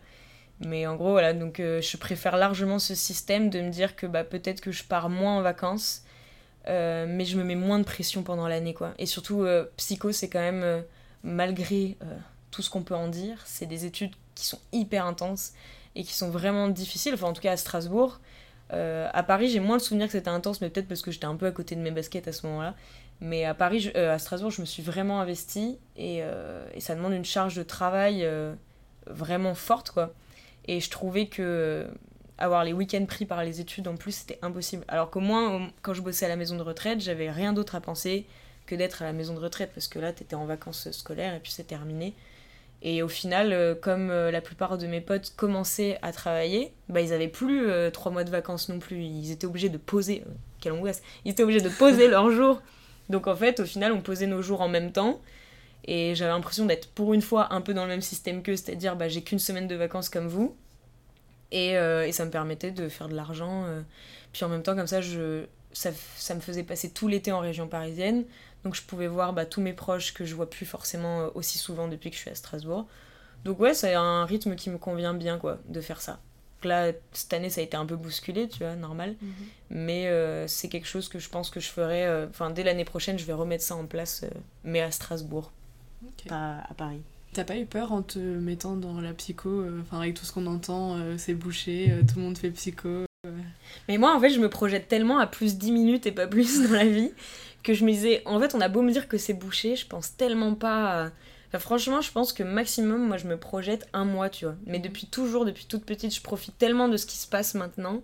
Mais en gros, voilà, donc euh, je préfère largement ce système de me dire que bah, peut-être que je pars moins en vacances, euh, mais je me mets moins de pression pendant l'année, quoi. Et surtout, euh, psycho, c'est quand même, malgré tout ce qu'on peut en dire, c'est des études qui sont hyper intenses et qui sont vraiment difficiles, enfin en tout cas à Strasbourg. À Paris, j'ai moins de souvenirs que c'était intense, mais peut-être parce que j'étais un peu à côté de mes baskets à ce moment-là. Mais à Paris, à Strasbourg, je me suis vraiment investie et, et ça demande une charge de travail vraiment forte, quoi. Et je trouvais que avoir les week-ends pris par les études en plus, c'était impossible. Alors qu'au moins, quand je bossais à la maison de retraite, j'avais rien d'autre à penser que d'être à la maison de retraite parce que là, t'étais en vacances scolaires et puis c'est terminé. Et au final, euh, comme euh, la plupart de mes potes commençaient à travailler, bah, ils avaient plus euh, trois mois de vacances non plus. Ils étaient obligés de poser. euh, quelle angoisse Ils étaient obligés de poser leurs jours. Donc en fait, au final, on posait nos jours en même temps. Et j'avais l'impression d'être pour une fois un peu dans le même système qu'eux, c'est-à-dire bah, j'ai qu'une semaine de vacances comme vous. Et, euh, et ça me permettait de faire de l'argent. euh. Puis en même temps, comme ça, je, ça, ça me faisait passer tout l'été en région parisienne. Donc je pouvais voir bah, tous mes proches que je vois plus forcément euh, aussi souvent depuis que je suis à Strasbourg. Donc ouais, c'est un rythme qui me convient bien, quoi, de faire ça. Donc Là, cette année, ça a été un peu bousculé, tu vois, normal. Mhm. Mais euh, c'est quelque chose que je pense que je ferai... Enfin, dès l'année prochaine, je vais remettre ça en place, mais à Strasbourg, Pas à Paris. T'as pas eu peur en te mettant dans la psycho, euh, enfin avec tout ce qu'on entend, euh, c'est bouché, euh, tout le monde fait psycho. Mais moi, en fait, je me projette tellement à plus 10 minutes et pas plus dans la vie que je me disais, en fait, on a beau me dire que c'est bouché, je pense tellement pas. à- Enfin, franchement, je pense que maximum, moi, je me projette un mois, tu vois. Mais depuis toujours, depuis toute petite, je profite tellement de ce qui se passe maintenant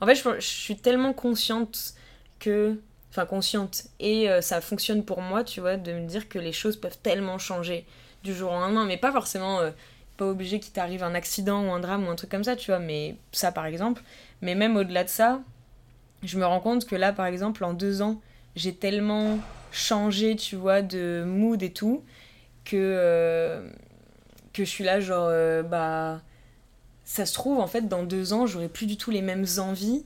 En fait, je, je suis tellement consciente que. Enfin, consciente. Et euh, ça fonctionne pour moi, tu vois, de me dire que les choses peuvent tellement changer du jour au lendemain. Mais pas forcément. euh, pas obligé qu'il t'arrive un accident ou un drame ou un truc comme ça, tu vois. Mais ça, par exemple. Mais même au-delà de ça, je me rends compte que là, par exemple, en deux ans, j'ai tellement changé, tu vois, de mood et tout, que, euh, que je suis là, genre, bah, ça se trouve, en fait, dans deux ans, j'aurai plus du tout les mêmes envies.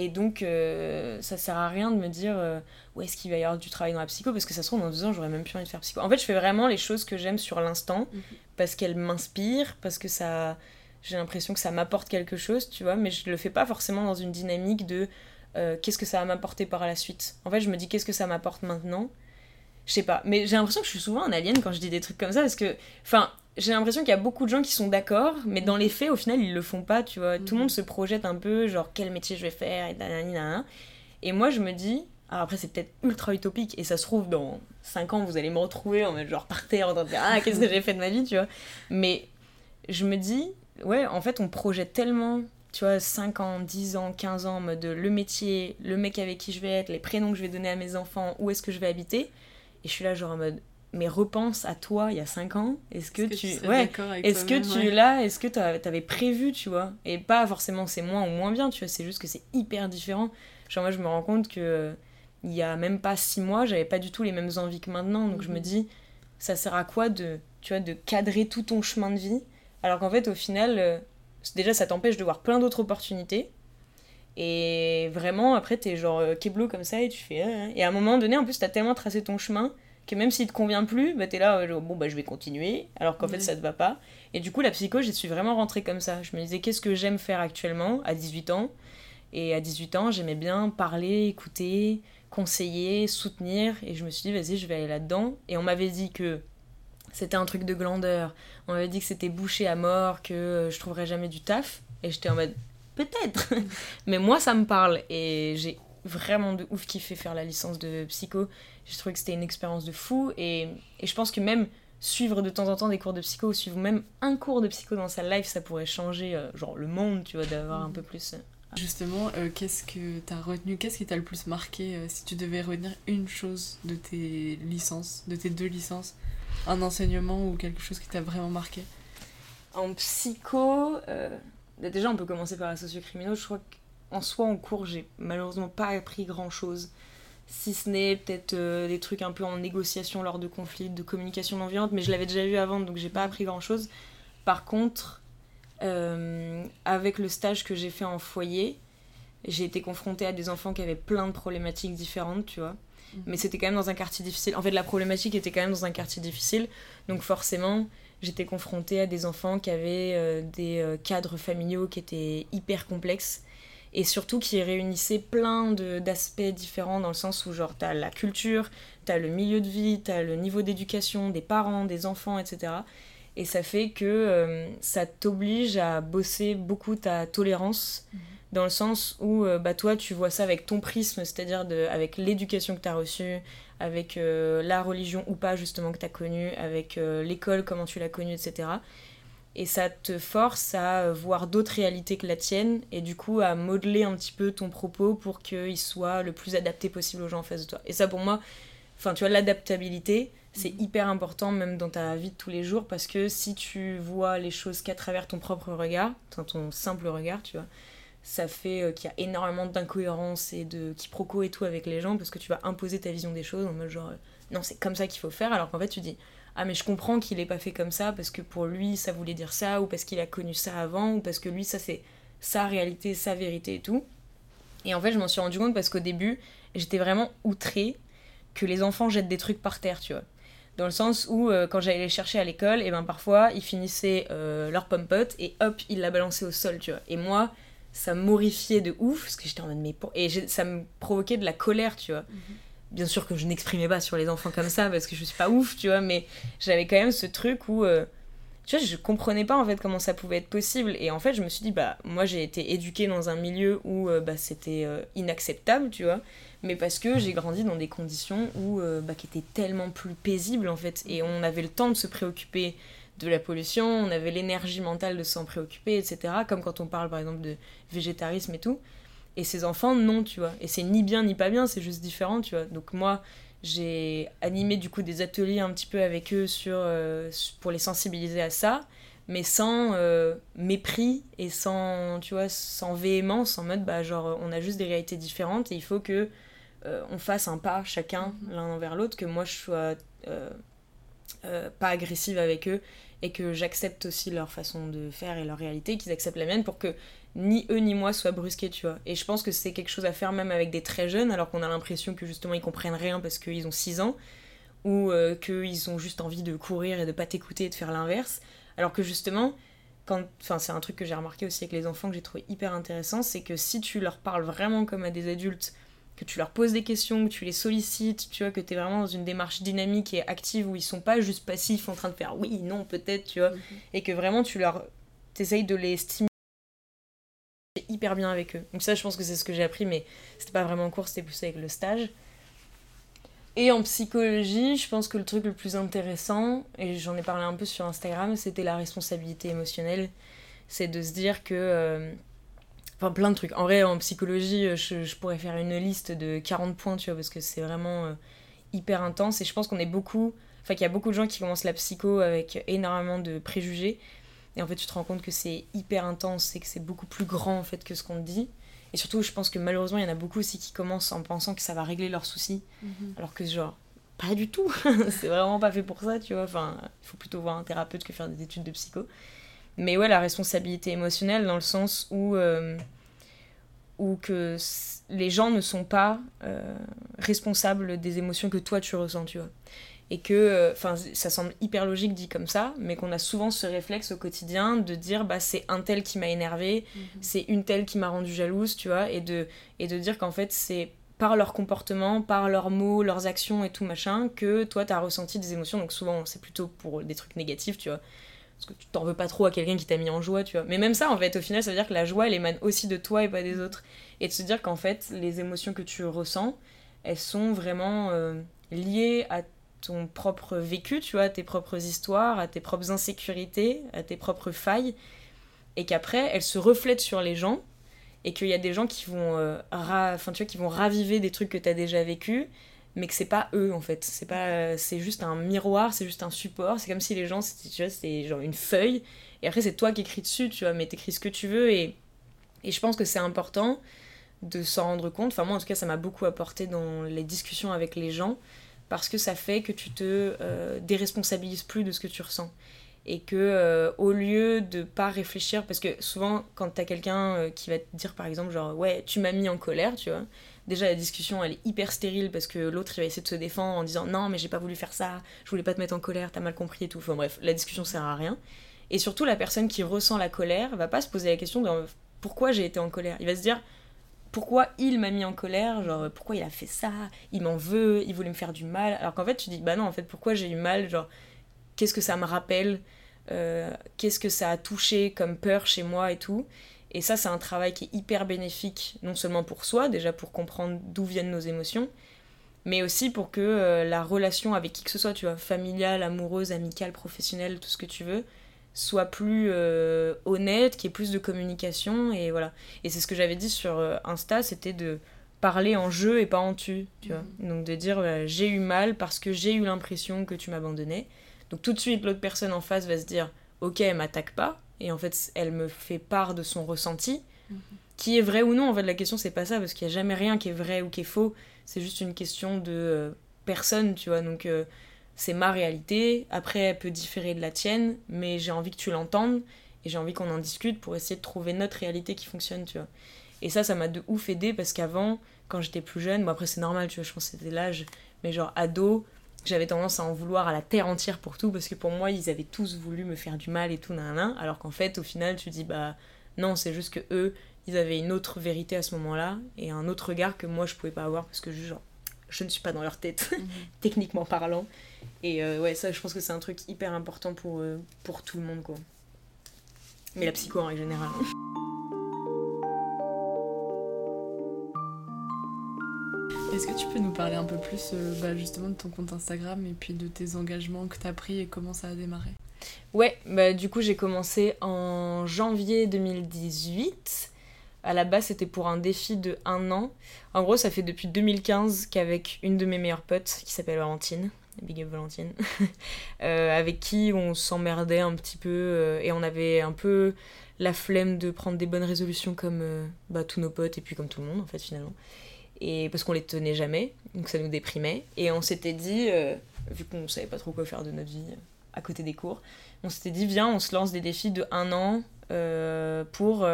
Et donc, euh, ça sert à rien de me dire euh, où est-ce qu'il va y avoir du travail dans la psycho, parce que ça se trouve, dans deux ans, j'aurais même plus envie de faire psycho. En fait, je fais vraiment les choses que j'aime sur l'instant, Mhm. parce qu'elles m'inspirent, parce que ça. J'ai l'impression que ça m'apporte quelque chose, tu vois, mais je le fais pas forcément dans une dynamique de euh, qu'est-ce que ça va m'apporter par la suite. En fait, je me dis qu'est-ce que ça m'apporte maintenant? Je sais pas, mais j'ai l'impression que je suis souvent un alien quand je dis des trucs comme ça, parce que. Enfin, j'ai l'impression qu'il y a beaucoup de gens qui sont d'accord, mais dans les faits, au final, ils le font pas, tu vois. Tout le Mhm. monde se projette un peu, genre, quel métier je vais faire, et nanana. Et moi, je me dis, alors après, c'est peut-être ultra utopique, et ça se trouve, dans 5 ans, vous allez me retrouver en mode genre par terre, en train de dire, ah, qu'est-ce que j'ai fait de ma vie, tu vois. Mais je me dis, ouais, en fait, on projette tellement, tu vois, 5 ans, 10 ans, 15 ans, en mode le métier, le mec avec qui je vais être, les prénoms que je vais donner à mes enfants, où est-ce que je vais habiter. Et je suis là, genre en mode, mais repense à toi il y a 5 ans. Est-ce que, tu. serais ouais, est-ce que tu ouais. là, est-ce que t'avais prévu, tu vois? Et pas forcément c'est moins ou moins bien, tu vois, c'est juste que c'est hyper différent. Genre moi je me rends compte que euh, il y a même pas six mois, j'avais pas du tout les mêmes envies que maintenant, donc je me Mhm. dis ça sert à quoi de tu vois de cadrer tout ton chemin de vie? Alors qu'en fait au final euh, déjà ça t'empêche de voir plein d'autres opportunités. Et vraiment, après, t'es genre euh, keblo comme ça et tu fais. ah, ah. Et à un moment donné, en plus, t'as tellement tracé ton chemin que même s'il te convient plus, bah t'es là, euh, bon, bah je vais continuer, alors qu'en fait, ça te va pas. Et du coup, la psycho, j'y suis vraiment rentrée comme ça. Je me disais, qu'est-ce que j'aime faire actuellement à 18 ans? Et à 18 ans, j'aimais bien parler, écouter, conseiller, soutenir. Et je me suis dit, vas-y, je vais aller là-dedans. Et on m'avait dit que c'était un truc de glandeur. On m'avait dit que c'était bouché à mort, que euh, je trouverais jamais du taf. Et j'étais en mode, peut-être. Mais moi, ça me parle. Et j'ai vraiment de ouf kiffé faire la licence de psycho. J'ai trouvé que c'était une expérience de fou. Et, et je pense que même suivre de temps en temps des cours de psycho ou suivre même un cours de psycho dans sa life, ça pourrait changer euh, genre le monde, tu vois, d'avoir un peu plus. euh, Justement, euh, qu'est-ce que t'as retenu Qu'est-ce qui t'a le plus marqué euh, si tu devais retenir une chose de tes licences, de tes deux licences Un enseignement ou quelque chose qui t'a vraiment marqué? En psycho, euh, déjà on peut commencer par la sociocriminaux. Je crois qu'en soi en cours j'ai malheureusement pas appris grand chose. Si ce n'est peut-être euh, des trucs un peu en négociation lors de conflits, de communication non violente, mais je l'avais déjà vu avant donc j'ai pas appris grand chose. Par contre, euh, avec le stage que j'ai fait en foyer, j'ai été confrontée à des enfants qui avaient plein de problématiques différentes, tu vois. Mhm. Mais c'était quand même dans un quartier difficile. En fait, la problématique était quand même dans un quartier difficile. Donc forcément, j'étais confrontée à des enfants qui avaient euh, des cadres familiaux qui étaient hyper complexes. Et surtout qui réunissaient plein d'aspects différents dans le sens où genre t'as la culture, t'as le milieu de vie, t'as le niveau d'éducation des parents, des enfants, etc. Et ça fait que euh, ça t'oblige à bosser beaucoup ta tolérance dans le sens où euh, bah, toi tu vois ça avec ton prisme, c'est-à-dire de- avec l'éducation que tu as reçue, avec euh, la religion ou pas justement que tu as connue, avec l'école, comment tu l'as connue, etc. Et ça te force à euh, voir d'autres réalités que la tienne et du coup à modeler un petit peu ton propos pour qu'il soit le plus adapté possible aux gens en face de toi. Et ça pour moi, enfin tu vois, l'adaptabilité, c'est hyper important même dans ta vie de tous les jours parce que si tu vois les choses qu'à travers ton propre regard, ton simple regard, tu vois, ça fait euh, qu'il y a énormément d'incohérences et de quiproquos et tout avec les gens parce que tu vas imposer ta vision des choses en mode genre euh, non c'est comme ça qu'il faut faire alors qu'en fait tu dis ah mais je comprends qu'il ait pas fait comme ça parce que pour lui ça voulait dire ça ou parce qu'il a connu ça avant ou parce que lui ça c'est sa réalité sa vérité et tout. Et en fait je m'en suis rendu compte parce qu'au début j'étais vraiment outrée que les enfants jettent des trucs par terre tu vois. Dans le sens où euh, quand j'allais les chercher à l'école et ben parfois ils finissaient euh, leur pomme-pote et hop ils la balançaient au sol tu vois. Et moi ça m'horrifiait de ouf parce que j'étais en mode mais et ça me provoquait de la colère tu vois bien sûr que je n'exprimais pas sur les enfants comme ça parce que je suis pas ouf tu vois mais j'avais quand même ce truc où euh, tu vois je comprenais pas en fait comment ça pouvait être possible et en fait je me suis dit bah moi j'ai été éduquée dans un milieu où euh, bah, c'était euh, inacceptable tu vois mais parce que j'ai grandi dans des conditions où euh, bah, qui étaient tellement plus paisibles en fait et on avait le temps de se préoccuper de la pollution, on avait l'énergie mentale de s'en préoccuper, etc. Comme quand on parle par exemple de végétarisme et tout. Et ces enfants, non, tu vois. Et c'est ni bien ni pas bien, c'est juste différent, tu vois. Donc moi, j'ai animé du coup des ateliers un petit peu avec eux sur, euh, pour les sensibiliser à ça, mais sans euh, mépris et sans, tu vois, sans véhémence, en mode, bah, genre, on a juste des réalités différentes et il faut que euh, on fasse un pas chacun mhm. l'un envers l'autre, que moi je sois pas agressive avec eux et que j'accepte aussi leur façon de faire et leur réalité, qu'ils acceptent la mienne pour que ni eux ni moi soient brusqués, tu vois. Et je pense que c'est quelque chose à faire même avec des très jeunes, alors qu'on a l'impression que justement ils comprennent rien parce qu'ils ont 6 ans, ou euh, qu'ils ont juste envie de courir et de pas t'écouter et de faire l'inverse. Alors que justement, quand... enfin, c'est un truc que j'ai remarqué aussi avec les enfants que j'ai trouvé hyper intéressant, c'est que si tu leur parles vraiment comme à des adultes, que tu leur poses des questions, que tu les sollicites, tu vois, que tu es vraiment dans une démarche dynamique et active où ils sont pas juste passifs en train de faire oui, non, peut-être, tu vois, mhm. et que vraiment tu leur. t'essayes de les stimuler hyper bien avec eux. Donc ça, je pense que c'est ce que j'ai appris, mais c'était pas vraiment en cours, c'était plus avec le stage. Et en psychologie, je pense que le truc le plus intéressant, et j'en ai parlé un peu sur Instagram, c'était la responsabilité émotionnelle. C'est de se dire que... Euh, enfin, plein de trucs. En vrai, en psychologie, euh, je, pourrais faire une liste de 40 points, tu vois, parce que c'est vraiment euh, hyper intense. Et je pense qu'on est beaucoup... Enfin, qu'il y a beaucoup de gens qui commencent la psycho avec énormément de préjugés. Et en fait, tu te rends compte que c'est hyper intense et que c'est beaucoup plus grand en fait que ce qu'on te dit. Et surtout, je pense que malheureusement, il y en a beaucoup aussi qui commencent en pensant que ça va régler leurs soucis. Mhm. Alors que, genre, pas du tout. c'est vraiment pas fait pour ça, tu vois. Enfin, il faut plutôt voir un thérapeute que faire des études de psycho. Mais ouais, la responsabilité émotionnelle dans le sens où, euh, où que les gens ne sont pas euh, responsables des émotions que toi tu ressens, tu vois et que euh, enfin ça semble hyper logique dit comme ça mais qu'on a souvent ce réflexe au quotidien de dire bah c'est un tel qui m'a énervé mhm. c'est une telle qui m'a rendu jalouse tu vois et de et de dire qu'en fait c'est par leur comportement par leurs mots leurs actions et tout machin que toi t'as ressenti des émotions. Donc souvent c'est plutôt pour des trucs négatifs tu vois. Parce que tu t'en veux pas trop à quelqu'un qui t'a mis en joie tu vois. Mais même ça en fait au final ça veut dire que la joie elle émane aussi de toi et pas des autres. Et de se dire qu'en fait les émotions que tu ressens elles sont vraiment euh, liées à ton propre vécu, tu vois, à tes propres histoires, à tes propres insécurités, à tes propres failles, et qu'après, elles se reflètent sur les gens, et qu'il y a des gens qui vont, euh, tu vois, qui vont raviver des trucs que tu as déjà vécu, mais que c'est pas eux en fait, c'est pas, c'est juste un miroir, c'est juste un support, c'est comme si les gens, tu vois, c'était genre une feuille, et après c'est toi qui écris dessus, tu vois, mais t'écris ce que tu veux, et, et je pense que c'est important de s'en rendre compte, enfin moi en tout cas ça m'a beaucoup apporté dans les discussions avec les gens, parce que ça fait que tu te euh, déresponsabilises plus de ce que tu ressens. Et que euh, au lieu de pas réfléchir, parce que souvent quand t'as quelqu'un euh, qui va te dire par exemple genre ouais tu m'as mis en colère, tu vois, déjà la discussion elle est hyper stérile parce que l'autre il va essayer de se défendre en disant non mais j'ai pas voulu faire ça, je voulais pas te mettre en colère, t'as mal compris et tout. Enfin bref, la discussion sert à rien. Et surtout la personne qui ressent la colère va pas se poser la question de pourquoi j'ai été en colère? Il va se dire pourquoi il m'a mis en colère, genre pourquoi il a fait ça, il m'en veut, il voulait me faire du mal. Alors qu'en fait, tu dis, bah non, en fait, pourquoi j'ai eu mal, genre qu'est-ce que ça me rappelle, euh, qu'est-ce que ça a touché comme peur chez moi et tout. Et ça, c'est un travail qui est hyper bénéfique, non seulement pour soi, déjà pour comprendre d'où viennent nos émotions, mais aussi pour que euh, la relation avec qui que ce soit, tu vois, familiale, amoureuse, amicale, professionnelle, tout ce que tu veux, soit plus euh, honnête, qu'il y ait plus de communication et voilà. Et c'est ce que j'avais dit sur euh, Insta, c'était de parler en jeu et pas en tu, tu vois. Mhm. Donc de dire j'ai eu mal parce que j'ai eu l'impression que tu m'abandonnais. Donc tout de suite l'autre personne en face va se dire OK, elle m'attaque pas et en fait elle me fait part de son ressenti. Mhm. Qui est vrai ou non, en fait la question c'est pas ça parce qu'il y a jamais rien qui est vrai ou qui est faux, c'est juste une question de euh, personne, tu vois. Donc c'est ma réalité, après elle peut différer de la tienne, mais j'ai envie que tu l'entendes et j'ai envie qu'on en discute pour essayer de trouver notre réalité qui fonctionne, tu vois. Et ça, ça m'a de ouf aidé parce qu'avant, quand j'étais plus jeune, bon après c'est normal, tu vois, je pense que c'était l'âge, mais genre ado, j'avais tendance à en vouloir à la terre entière pour tout parce que pour moi, ils avaient tous voulu me faire du mal et tout, nan, alors qu'en fait, au final, tu dis, bah non, c'est juste que eux, ils avaient une autre vérité à ce moment-là et un autre regard que moi je pouvais pas avoir parce que genre, je ne suis pas dans leur tête, mhm. techniquement parlant. Et euh, ouais, ça, je pense que c'est un truc hyper important pour, euh, pour tout le monde, quoi. Mais la psycho en général. Est-ce que tu peux nous parler un peu plus euh, bah, justement de ton compte Instagram et puis de tes engagements que tu as pris et comment ça a démarré? Ouais, bah, du coup j'ai commencé en janvier 2018 à la base, c'était pour un défi de un an. En gros, ça fait depuis 2015 qu'avec une de mes meilleures potes, qui s'appelle Valentine, Big Up Valentine, euh, avec qui on s'emmerdait un petit peu euh, et on avait un peu la flemme de prendre des bonnes résolutions comme euh, bah, tous nos potes et puis comme tout le monde en fait finalement. Et parce qu'on les tenait jamais, donc ça nous déprimait. Et on s'était dit, vu qu'on savait pas trop quoi faire de notre vie à côté des cours, on s'était dit viens, on se lance des défis de un an pour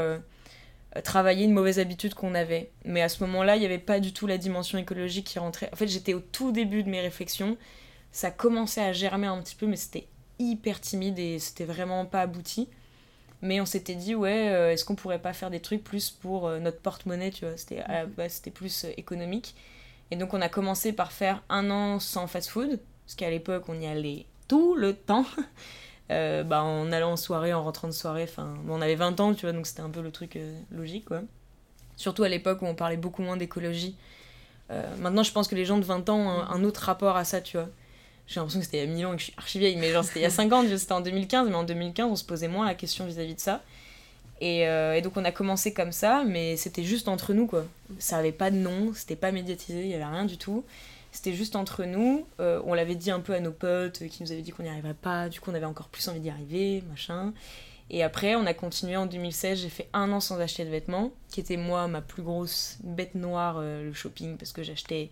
travailler une mauvaise habitude qu'on avait. Mais à ce moment-là, il n'y avait pas du tout la dimension écologique qui rentrait. En fait, j'étais au tout début de mes réflexions ça commençait à germer un petit peu, mais c'était hyper timide et c'était vraiment pas abouti. Mais on s'était dit, ouais, euh, est-ce qu'on pourrait pas faire des trucs plus pour euh, notre porte-monnaie, tu vois C'était c'était plus euh, économique. Et donc on a commencé par faire un an sans fast-food, parce qu'à l'époque on y allait tout le temps. bah, en allant en soirée, en rentrant de soirée, enfin, on avait 20 ans, tu vois, donc c'était un peu le truc logique, quoi. Surtout à l'époque où on parlait beaucoup moins d'écologie. maintenant, je pense que les gens de 20 ans ont un autre rapport à ça, tu vois j'ai l'impression que c'était il y a 1000 ans et que je suis archi vieille, mais genre c'était il y a 5 ans, c'était en 2015, mais en 2015 on se posait moins la question vis-à-vis de ça. Et, euh, et, donc on a commencé comme ça, mais c'était juste entre nous quoi. Ça avait pas de nom, c'était pas médiatisé, il y avait rien du tout. C'était juste entre nous. Euh, on l'avait dit un peu à nos potes qui nous avaient dit qu'on n'y arriverait pas, du coup on avait encore plus envie d'y arriver, machin. Et après on a continué en 2016, j'ai fait un an sans acheter de vêtements, qui était moi ma plus grosse bête noire, euh, le shopping, parce que j'achetais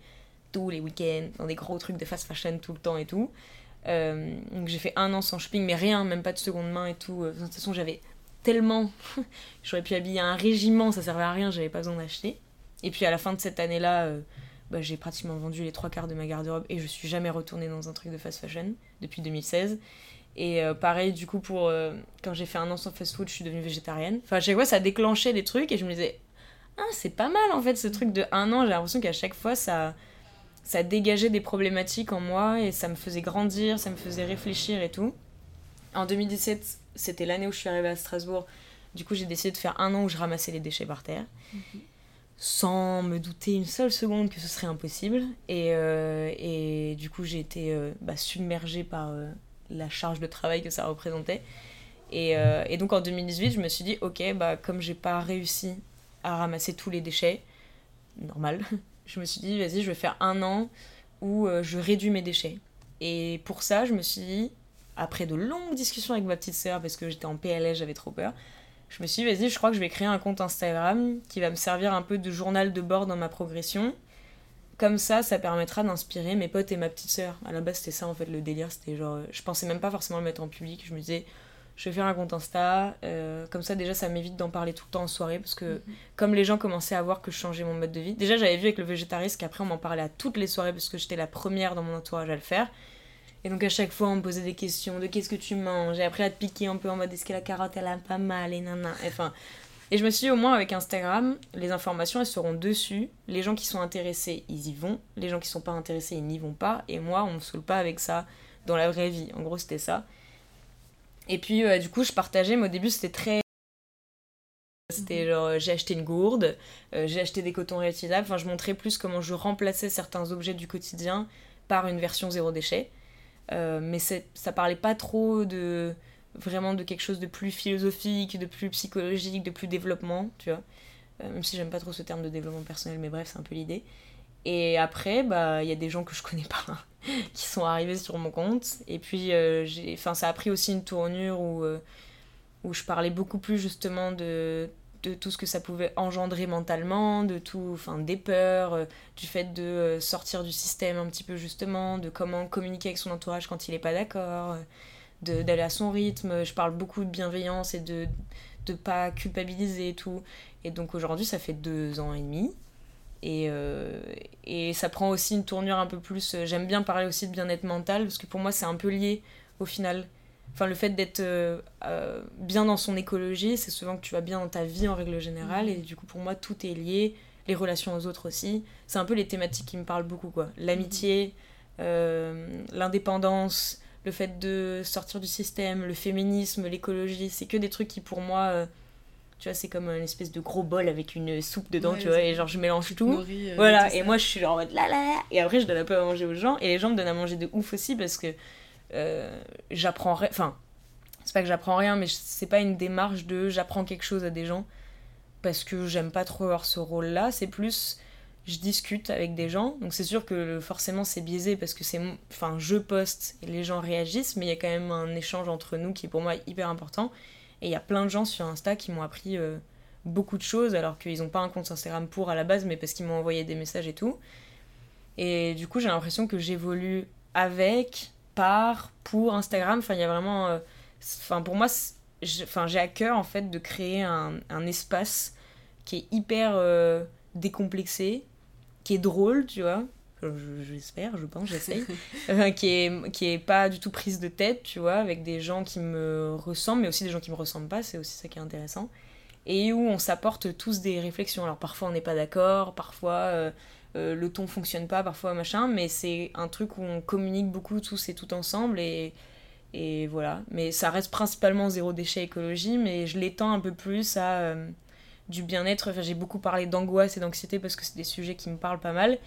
tous les week-ends, dans des gros trucs de fast fashion tout le temps et tout. Euh, donc j'ai fait un an sans shopping, mais rien, même pas de seconde main et tout. De toute façon, j'avais tellement. J'aurais pu habiller un régiment, ça servait à rien, j'avais pas besoin d'acheter. Et puis à la fin de cette année-là, euh, bah, j'ai pratiquement vendu les trois quarts de ma garde-robe et je suis jamais retournée dans un truc de fast fashion depuis 2016. Et euh, pareil, du coup, pour quand j'ai fait un an sans fast-food, je suis devenue végétarienne. Enfin, à chaque fois, ça déclenchait des trucs et je me disais, ah, c'est pas mal en fait ce truc de un an. J'ai l'impression qu'à chaque fois, ça, ça dégageait des problématiques en moi et ça me faisait grandir, ça me faisait réfléchir et tout. En 2017, c'était l'année où je suis arrivée à Strasbourg. Du coup, j'ai décidé de faire un an où je ramassais les déchets par terre. Mhm. Sans me douter une seule seconde que ce serait impossible. Et, euh, et du coup, j'ai été euh, bah, submergée par euh, la charge de travail que ça représentait. Et, et, donc en 2018, je me suis dit, ok, bah, comme j'ai pas réussi à ramasser tous les déchets, normal, je me suis dit, vas-y, je vais faire un an où euh, je réduis mes déchets. Et pour ça, je me suis dit, après de longues discussions avec ma petite sœur, parce que j'étais en PLS, j'avais trop peur, je me suis dit, vas-y, je crois que je vais créer un compte Instagram qui va me servir un peu de journal de bord dans ma progression. Comme ça, ça permettra d'inspirer mes potes et ma petite sœur. À la base, c'était ça en fait le délire. C'était genre, je pensais même pas forcément le mettre en public. Je me disais, je vais faire un compte Insta. Euh, comme ça, déjà, ça m'évite d'en parler tout le temps en soirée. Parce que, mhm. comme les gens commençaient à voir que je changeais mon mode de vie, déjà, j'avais vu avec le végétarisme qu'après, on m'en parlait à toutes les soirées parce que j'étais la première dans mon entourage à le faire. Et donc, à chaque fois, on me posait des questions de qu'est-ce que tu manges. Et après, à te piquer un peu en mode est-ce que la carotte, elle a pas mal et nana. Enfin. Et je me suis dit, au moins, avec Instagram, les informations, elles seront dessus. Les gens qui sont intéressés, ils y vont. Les gens qui sont pas intéressés, ils n'y vont pas. Et moi, on me saoule pas avec ça dans la vraie vie. En gros, c'était ça. Et puis, euh, du coup, je partageais, mais au début, c'était très. C'était mhm. genre, euh, j'ai acheté une gourde, euh, j'ai acheté des cotons réutilisables. Enfin, je montrais plus comment je remplaçais certains objets du quotidien par une version zéro déchet. mais ça parlait pas trop de vraiment de quelque chose de plus philosophique, de plus psychologique, de plus développement, tu vois. même si j'aime pas trop ce terme de développement personnel, mais bref, c'est un peu l'idée. Et après, bah, il y a des gens que je connais pas qui sont arrivés sur mon compte. Et puis, euh, j'ai, ça a pris aussi une tournure où, euh, où je parlais beaucoup plus justement de, de tout ce que ça pouvait engendrer mentalement, de tout, enfin, des peurs, euh, du fait de sortir du système un petit peu justement, de comment communiquer avec son entourage quand il n'est pas d'accord, de, d'aller à son rythme. Je parle beaucoup de bienveillance et de ne pas culpabiliser et tout. Et donc aujourd'hui, ça fait deux ans et demi et, euh, et ça prend aussi une tournure un peu plus. Euh, j'aime bien parler aussi de bien-être mental, parce que pour moi, c'est un peu lié au final. Enfin, le fait d'être euh, bien dans son écologie, c'est souvent que tu vas bien dans ta vie en règle générale, et du coup, pour moi, tout est lié. Les relations aux autres aussi. C'est un peu les thématiques qui me parlent beaucoup, quoi. L'amitié, l'indépendance, le fait de sortir du système, le féminisme, l'écologie, c'est que des trucs qui, pour moi, tu vois, c'est comme une espèce de gros bol avec une soupe dedans, tu vois, et genre je mélange tout. Euh, voilà, et moi je suis genre en mode là là là, et après je donne un peu à manger aux gens, et les gens me donnent à manger de ouf aussi parce que euh, j'apprends rien, enfin, c'est pas que j'apprends rien, mais c'est pas une démarche de j'apprends quelque chose à des gens. parce que j'aime pas trop avoir ce rôle-là. C'est plus je discute avec des gens. Donc c'est sûr que forcément c'est biaisé parce que c'est enfin je poste et les gens réagissent, mais il y a quand même un échange entre nous qui est pour moi hyper important. Et il y a plein de gens sur Insta qui m'ont appris euh, beaucoup de choses alors qu'ils n'ont pas un compte Instagram pour à la base, mais parce qu'ils m'ont envoyé des messages et tout. Et du coup j'ai l'impression que j'évolue avec, par, pour Instagram. Enfin il y a vraiment, euh, enfin pour moi, enfin j'ai à cœur en fait de créer un, un espace qui est hyper euh, décomplexé qui est drôle, tu vois. J'espère, je pense, j'essaye. qui, est, qui est pas du tout prise de tête, tu vois, avec des gens qui me ressemblent, mais aussi des gens qui me ressemblent pas, c'est aussi ça qui est intéressant. Et où on s'apporte tous des réflexions. Alors parfois on n'est pas d'accord, parfois euh, euh, le ton fonctionne pas, parfois machin, mais c'est un truc où on communique beaucoup tous et tout ensemble et, et voilà. Mais ça reste principalement zéro déchet écologie, mais je l'étends un peu plus à. Euh, du bien-être. Enfin, j'ai beaucoup parlé d'angoisse et d'anxiété parce que c'est des sujets qui me parlent pas mal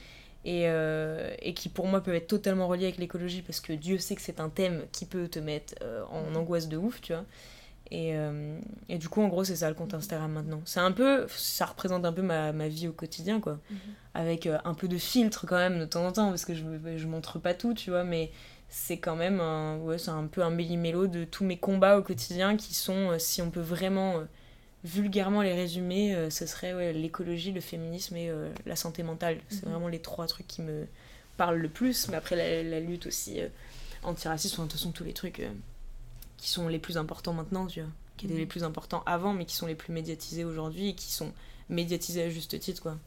et, euh, et qui pour moi peuvent être totalement reliés avec l'écologie parce que Dieu sait que c'est un thème qui peut te mettre euh, en mm. angoisse de ouf, tu vois. Et, euh, et, du coup, en gros, c'est ça le compte Instagram maintenant. C'est un peu, ça représente un peu ma, ma vie au quotidien, quoi. Mm-hmm. Avec un peu de filtre quand même de temps en temps, parce que je, je montre pas tout, tu vois, mais c'est quand même un, ouais, c'est un peu un méli-mélo de tous mes combats au quotidien qui sont, si on peut vraiment vulgairement les résumer, euh, ce serait l'écologie, le féminisme et euh, la santé mentale. C'est mhm. vraiment les trois trucs qui me parlent le plus. Mais après, la, lutte aussi euh, antiraciste, de toute façon, tous les trucs qui sont les plus importants maintenant, tu vois. Qui étaient les mhm. plus importants avant, mais qui sont les plus médiatisés aujourd'hui et qui sont médiatisés à juste titre, quoi.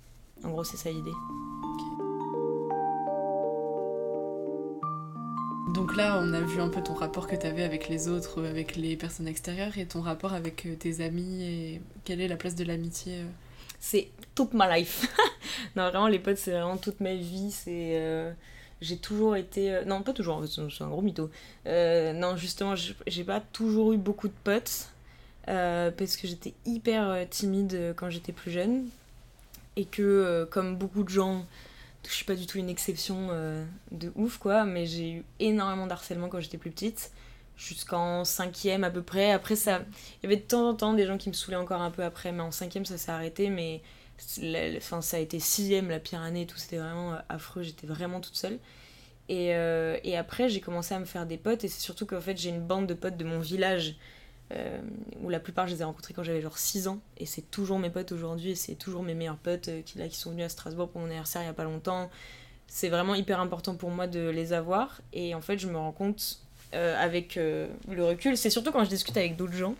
En gros, c'est ça l'idée. Là, on a vu un peu ton rapport que tu avais avec les autres, avec les personnes extérieures et ton rapport avec euh, tes amis et quelle est la place de l'amitié euh C'est toute ma life. non, vraiment, les potes, c'est vraiment toute ma vie. C'est. Euh, j'ai toujours été. Non, pas toujours, c'est un gros mytho. non, justement, j'ai pas toujours eu beaucoup de potes parce que j'étais hyper timide quand j'étais plus jeune et que, comme beaucoup de gens, je suis pas du tout une exception euh, de ouf, quoi, mais j'ai eu énormément d'harcèlement quand j'étais plus petite, jusqu'en cinquième à peu près. Après, ça, il y avait de temps en temps des gens qui me saoulaient encore un peu après, mais en cinquième, ça s'est arrêté, mais ça a été sixième, la pire année et tout, c'était vraiment euh, affreux, j'étais vraiment toute seule. Et, euh, et après, j'ai commencé à me faire des potes, et c'est surtout qu'en fait, j'ai une bande de potes de mon village euh, où la plupart je les ai rencontrés quand j'avais genre 6 ans et c'est toujours mes potes aujourd'hui et c'est toujours mes meilleurs potes euh, qui, là, qui sont venus à Strasbourg pour mon anniversaire il y a pas longtemps. C'est vraiment hyper important pour moi de les avoir et en fait je me rends compte euh, avec le recul, c'est surtout quand je discute avec d'autres gens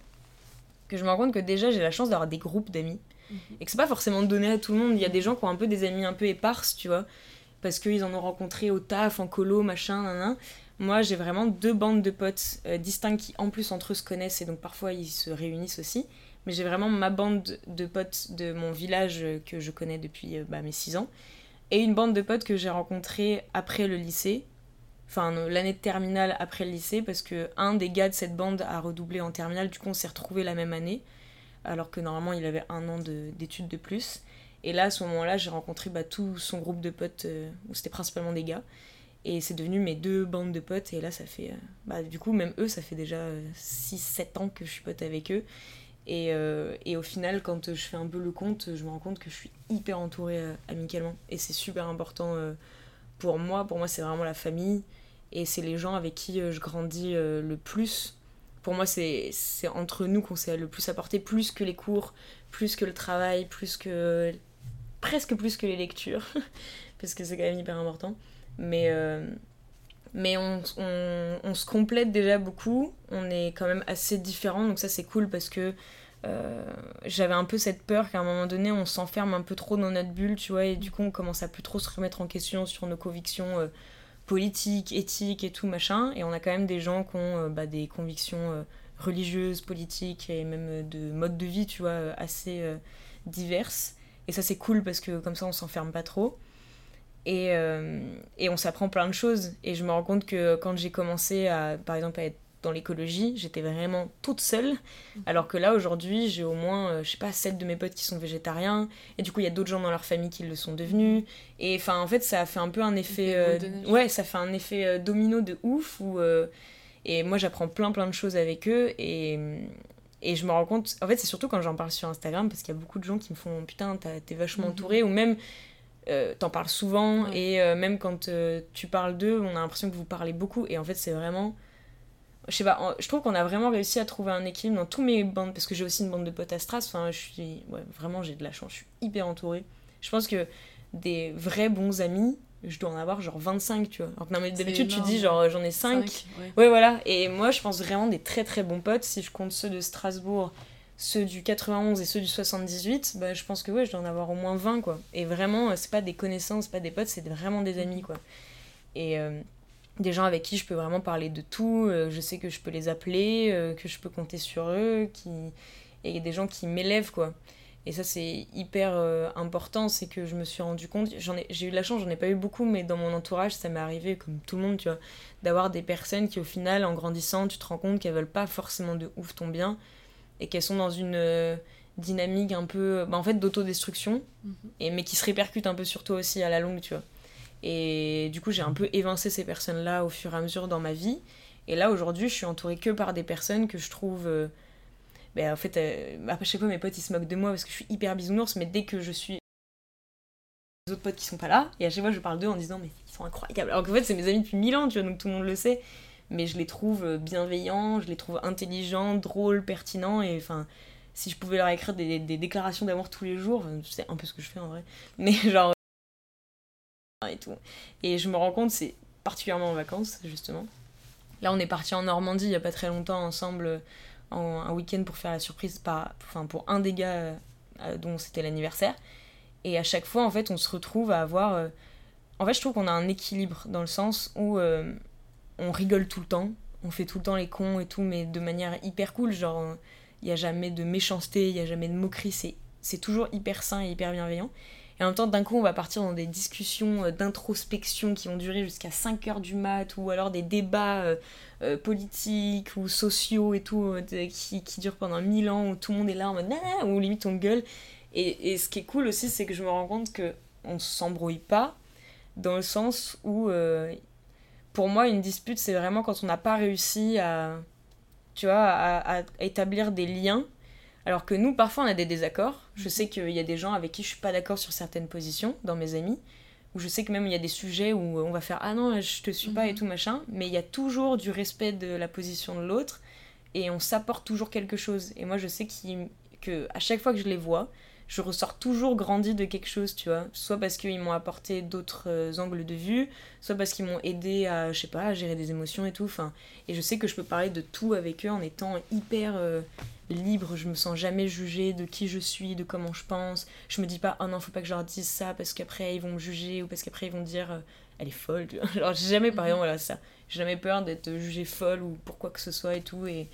que je me rends compte que déjà j'ai la chance d'avoir des groupes d'amis mhm. et que c'est pas forcément donné à tout le monde. Il y a des gens qui ont un peu des amis un peu éparses, tu vois, parce qu'ils en ont rencontré au taf, en colo, machin, nan, moi, j'ai vraiment deux bandes de potes euh, distinctes qui, en plus, entre eux se connaissent et donc parfois ils se réunissent aussi. Mais j'ai vraiment ma bande de potes de mon village euh, que je connais depuis euh, bah, mes 6 ans. Et une bande de potes que j'ai rencontrée après le lycée. Enfin, l'année de terminale après le lycée, parce que un des gars de cette bande a redoublé en terminale, du coup on s'est retrouvés la même année, alors que normalement il avait un an d'études de, plus. Et là, à ce moment-là, j'ai rencontré bah, tout son groupe de potes, où c'était principalement des gars. Et c'est devenu mes deux bandes de potes. Et là, ça fait. Euh, bah, du coup, même eux, ça fait déjà 6-7 euh, ans que je suis pote avec eux. Et, euh, et, au final, quand je fais un peu le compte, je me rends compte que je suis hyper entourée amicalement. Et c'est super important pour moi. Pour moi, c'est vraiment la famille. Et c'est les gens avec qui je grandis le plus. Pour moi, c'est entre nous qu'on s'est le plus apporté, plus que les cours, plus que le travail, plus que. presque plus que les lectures. parce que c'est quand même hyper important. Mais, euh, mais on, on, se complète déjà beaucoup. On est quand même assez différents, donc ça c'est cool parce que euh, j'avais un peu cette peur qu'à un moment donné on s'enferme un peu trop dans notre bulle, tu vois, et du coup on commence à plus trop se remettre en question sur nos convictions euh, politiques, éthiques et tout machin. Et on a quand même des gens qui ont bah, des convictions religieuses, politiques et même de mode de vie, tu vois, assez diverses. Et ça c'est cool parce que comme ça on s'enferme pas trop. Et, euh, et on s'apprend plein de choses. Et je me rends compte que quand j'ai commencé à, par exemple, à être dans l'écologie, j'étais vraiment toute seule. Alors que là, aujourd'hui, j'ai au moins, euh, je sais pas, 7 de mes potes qui sont végétariens. Et du coup, il y a d'autres gens dans leur famille qui le sont devenus. Et enfin, en fait, ça a fait un peu un effet. Euh, ouais, ça fait un effet domino de ouf. Où, et moi, j'apprends plein, plein de choses avec eux. Et, Et je me rends compte, en fait, c'est surtout quand j'en parle sur Instagram, parce qu'il y a beaucoup de gens qui me font putain, t'es vachement Mhm. entouré, ou même euh, t'en parles souvent, Ouais. et euh, même quand euh, tu parles d'eux, on a l'impression que vous parlez beaucoup, et en fait, c'est vraiment. Je sais pas, je trouve qu'on a vraiment réussi à trouver un équilibre dans tous mes bandes, parce que j'ai aussi une bande de potes à Stras, enfin, je suis. Ouais, vraiment, j'ai de la chance, je suis hyper entourée. Je pense que des vrais bons amis, je dois en avoir genre 25, tu vois. Alors que d'habitude, tu dis genre j'en ai 5. Cinq, ouais. Ouais, voilà. Et moi, je pense vraiment des très très bons potes. Si je compte ceux de Strasbourg, ceux du 91 et ceux du 78, bah, je pense que ouais, je dois en avoir au moins 20, quoi. Et vraiment, euh, c'est pas des connaissances, pas des potes, c'est vraiment des amis, quoi. Et euh, des gens avec qui je peux vraiment parler de tout. euh, je sais que je peux les appeler, que je peux compter sur eux. Qui... Et des gens qui m'élèvent, quoi. Et ça, c'est hyper important. C'est que je me suis rendu compte. j'en ai- J'ai eu de la chance, j'en ai pas eu beaucoup, mais dans mon entourage, ça m'est arrivé, comme tout le monde, tu vois d'avoir des personnes qui au final en grandissant tu te rends compte qu'elles veulent pas forcément de ouf ton bien et qu'elles sont dans une euh, dynamique un peu bah, en fait d'autodestruction Mhm. et mais qui se répercute un peu sur toi aussi à la longue tu vois. Et du coup j'ai un peu évincé ces personnes là au fur et à mesure dans ma vie. Et là aujourd'hui je suis entourée que par des personnes que je trouve euh, ben, en fait euh, à chaque fois mes potes ils se moquent de moi parce que je suis hyper bisounours mais dès que je suis les autres potes qui sont pas là et à chaque fois je parle d'eux en disant mais ils sont incroyables. Alors qu'en fait c'est mes amis depuis mille ans tu vois donc tout le monde le sait mais je les trouve bienveillants je les trouve intelligents drôles pertinents et enfin si je pouvais leur écrire des, des déclarations d'amour tous les jours c'est un peu ce que je fais en vrai. Mais genre et tout. Et je me rends compte c'est particulièrement en vacances justement. Là on est parti en Normandie il y a pas très longtemps ensemble en, un week-end pour faire la surprise par, enfin, pour un des gars euh, dont c'était l'anniversaire. Et à chaque fois, en fait, on se retrouve à avoir. euh, En fait, je trouve qu'on a un équilibre dans le sens où euh, on rigole tout le temps, on fait tout le temps les cons et tout, mais de manière hyper cool. Genre, il n'y a jamais de méchanceté, il n'y a jamais de moquerie, c'est, toujours hyper sain et hyper bienveillant. Et en même temps, d'un coup, on va partir dans des discussions euh, d'introspection qui vont durer jusqu'à 5 heures du mat, ou alors des débats euh, euh, politiques ou sociaux et tout, qui, qui durent pendant 1000 ans, où tout le monde est là en mode ou limite on gueule. Et, et ce qui est cool aussi, c'est que je me rends compte que on s'embrouille pas, dans le sens où, pour moi, une dispute, c'est vraiment quand on n'a pas réussi à, tu vois, à, à établir des liens. Alors que nous, parfois, on a des désaccords. Je sais qu'il y a des gens avec qui je suis pas d'accord sur certaines positions, dans mes amis. Ou je sais que même il y a des sujets où on va faire Ah non, je te suis pas et Mhm. tout machin. Mais il y a toujours du respect de la position de l'autre. Et on s'apporte toujours quelque chose. Et moi, je sais qu'il- que à chaque fois que je les vois, je ressors toujours grandi de quelque chose, tu vois. Soit parce qu'ils m'ont apporté d'autres euh, angles de vue, soit parce qu'ils m'ont aidé à, je sais pas, à gérer des émotions et tout. Enfin, et je sais que je peux parler de tout avec eux en étant hyper euh, libre. Je me sens jamais jugée de qui je suis, de comment je pense. Je me dis pas, oh non, faut pas que je leur dise ça parce qu'après ils vont me juger ou parce qu'après ils vont dire, euh, elle est folle. Tu vois. Alors, j'ai jamais, par Mhm. exemple, voilà, ça. J'ai jamais peur d'être jugée folle ou pour quoi que ce soit et tout. Et,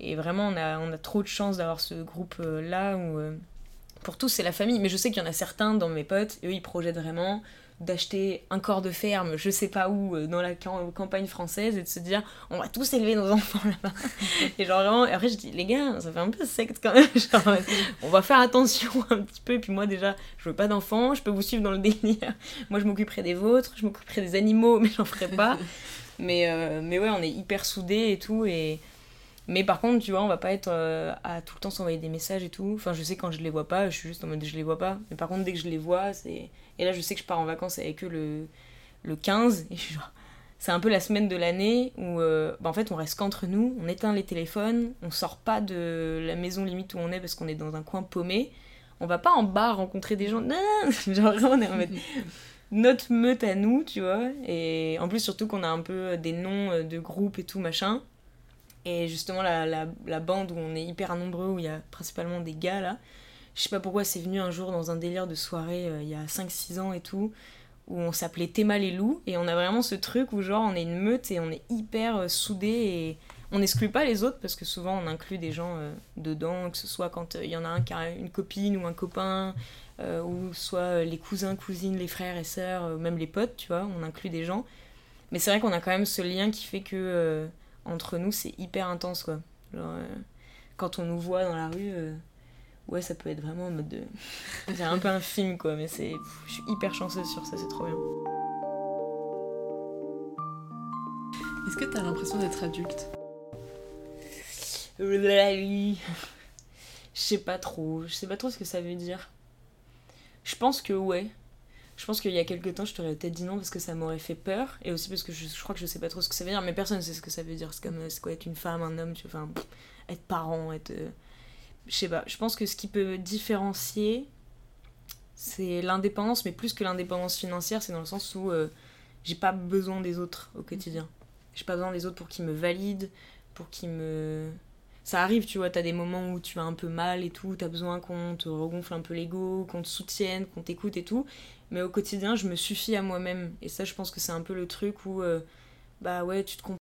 et vraiment, on a, on a trop de chance d'avoir ce groupe-là où. euh, pour tous, c'est la famille. Mais je sais qu'il y en a certains dans mes potes, eux, ils projettent vraiment d'acheter un corps de ferme, je sais pas où, euh, dans la cam- campagne française, et de se dire, on va tous élever nos enfants là-bas. et genre vraiment, et après je dis, les gars, ça fait un peu secte quand même. Genre, on va faire attention un petit peu. Et puis moi, déjà, je veux pas d'enfants, je peux vous suivre dans le délire. Moi, je m'occuperai des vôtres, je m'occuperai des animaux, mais j'en ferai pas. mais, euh, mais ouais, on est hyper soudés et tout. Et... Mais par contre, tu vois, on va pas être euh, à tout le temps s'envoyer des messages et tout. Enfin, je sais quand je les vois pas, je suis juste en mode je les vois pas. Mais par contre, dès que je les vois, c'est. Et là, je sais que je pars en vacances avec eux le, le 15. Et je suis genre. C'est un peu la semaine de l'année où, euh, bah, en fait, on reste qu'entre nous, on éteint les téléphones, on sort pas de la maison limite où on est parce qu'on est dans un coin paumé. On va pas en bar rencontrer des gens. Non, genre on est en mode notre meute à nous, tu vois. Et en plus, surtout qu'on a un peu des noms euh, de groupes et tout, machin. Et justement, la, la, bande où on est hyper nombreux, où il y a principalement des gars là, je sais pas pourquoi c'est venu un jour dans un délire de soirée euh, il y a 5-6 ans et tout, où on s'appelait Théma les loups, et on a vraiment ce truc où genre on est une meute et on est hyper euh, soudés et on n'exclut pas les autres parce que souvent on inclut des gens euh, dedans, que ce soit quand euh, il y en a un qui a une copine ou un copain, ou soit les cousins, cousines, les frères et sœurs, même les potes, tu vois, on inclut des gens. Mais c'est vrai qu'on a quand même ce lien qui fait que entre nous c'est hyper intense quoi. Genre, euh, quand on nous voit dans la rue, euh, ouais, ça peut être vraiment en mode de. C'est un peu un film quoi, mais c'est. Je suis hyper chanceuse sur ça, c'est trop bien. Est-ce que t'as l'impression d'être adulte? Je sais pas trop. Je sais pas trop ce que ça veut dire. Je pense que ouais. Je pense qu'il y a quelques temps, je t'aurais peut-être dit non parce que ça m'aurait fait peur. Et aussi parce que je, crois que je sais pas trop ce que ça veut dire. Mais personne ne sait ce que ça veut dire. C'est comme c'est quoi être une femme, un homme. Enfin, être parent, être. Euh, je sais pas. Je pense que ce qui peut différencier, c'est l'indépendance, mais plus que l'indépendance financière, c'est dans le sens où euh, j'ai pas besoin des autres au quotidien. J'ai pas besoin des autres pour qu'ils me valident, pour qu'ils me. Ça arrive, tu vois, t'as des moments où tu vas un peu mal et tout, t'as besoin qu'on te regonfle un peu l'ego, qu'on te soutienne, qu'on t'écoute et tout. Mais au quotidien, je me suffis à moi-même. Et ça, je pense que c'est un peu le truc où, euh, bah ouais, tu te comprends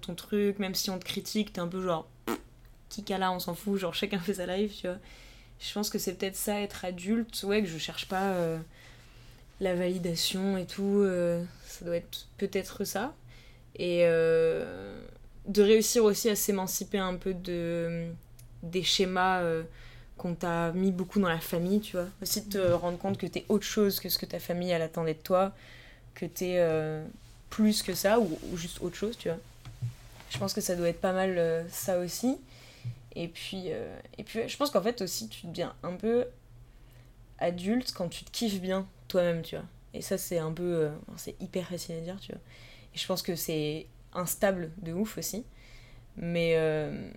ton truc, même si on te critique, t'es un peu genre, qui là, on s'en fout, genre chacun fait sa life, tu vois. Je pense que c'est peut-être ça, être adulte, ouais, que je cherche pas. Euh, la validation et tout, euh, ça doit être peut-être ça. Et de réussir aussi à s'émanciper un peu de, des schémas euh, qu'on t'a mis beaucoup dans la famille, tu vois. Aussi de te rendre compte que t'es autre chose que ce que ta famille elle attendait de toi, que t'es plus que ça ou, juste autre chose, tu vois. Je pense que ça doit être pas mal ça aussi. Et puis, et puis je pense qu'en fait aussi tu deviens un peu adulte quand tu te kiffes bien toi-même, tu vois. Et ça, c'est un peu. Euh, c'est hyper facile à dire, tu vois. Et je pense que c'est instable de ouf aussi. Mais. Euh,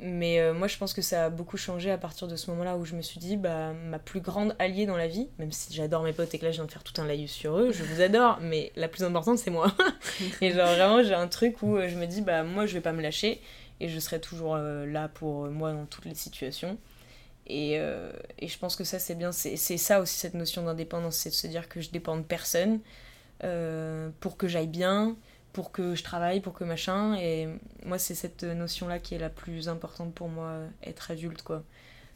mais euh, moi, je pense que ça a beaucoup changé à partir de ce moment-là où je me suis dit, bah, ma plus grande alliée dans la vie, même si j'adore mes potes et que là, je viens de faire tout un laïus sur eux, je vous adore, mais la plus importante, c'est moi. et genre, vraiment, j'ai un truc où je me dis, bah, moi, je vais pas me lâcher et je serai toujours là pour moi dans toutes les situations. Et, euh, et, je pense que ça, c'est bien. C'est ça aussi, cette notion d'indépendance, c'est de se dire que je dépends de personne euh, pour que j'aille bien, pour que je travaille, pour que machin. Et moi, c'est cette notion-là qui est la plus importante pour moi, être adulte, quoi.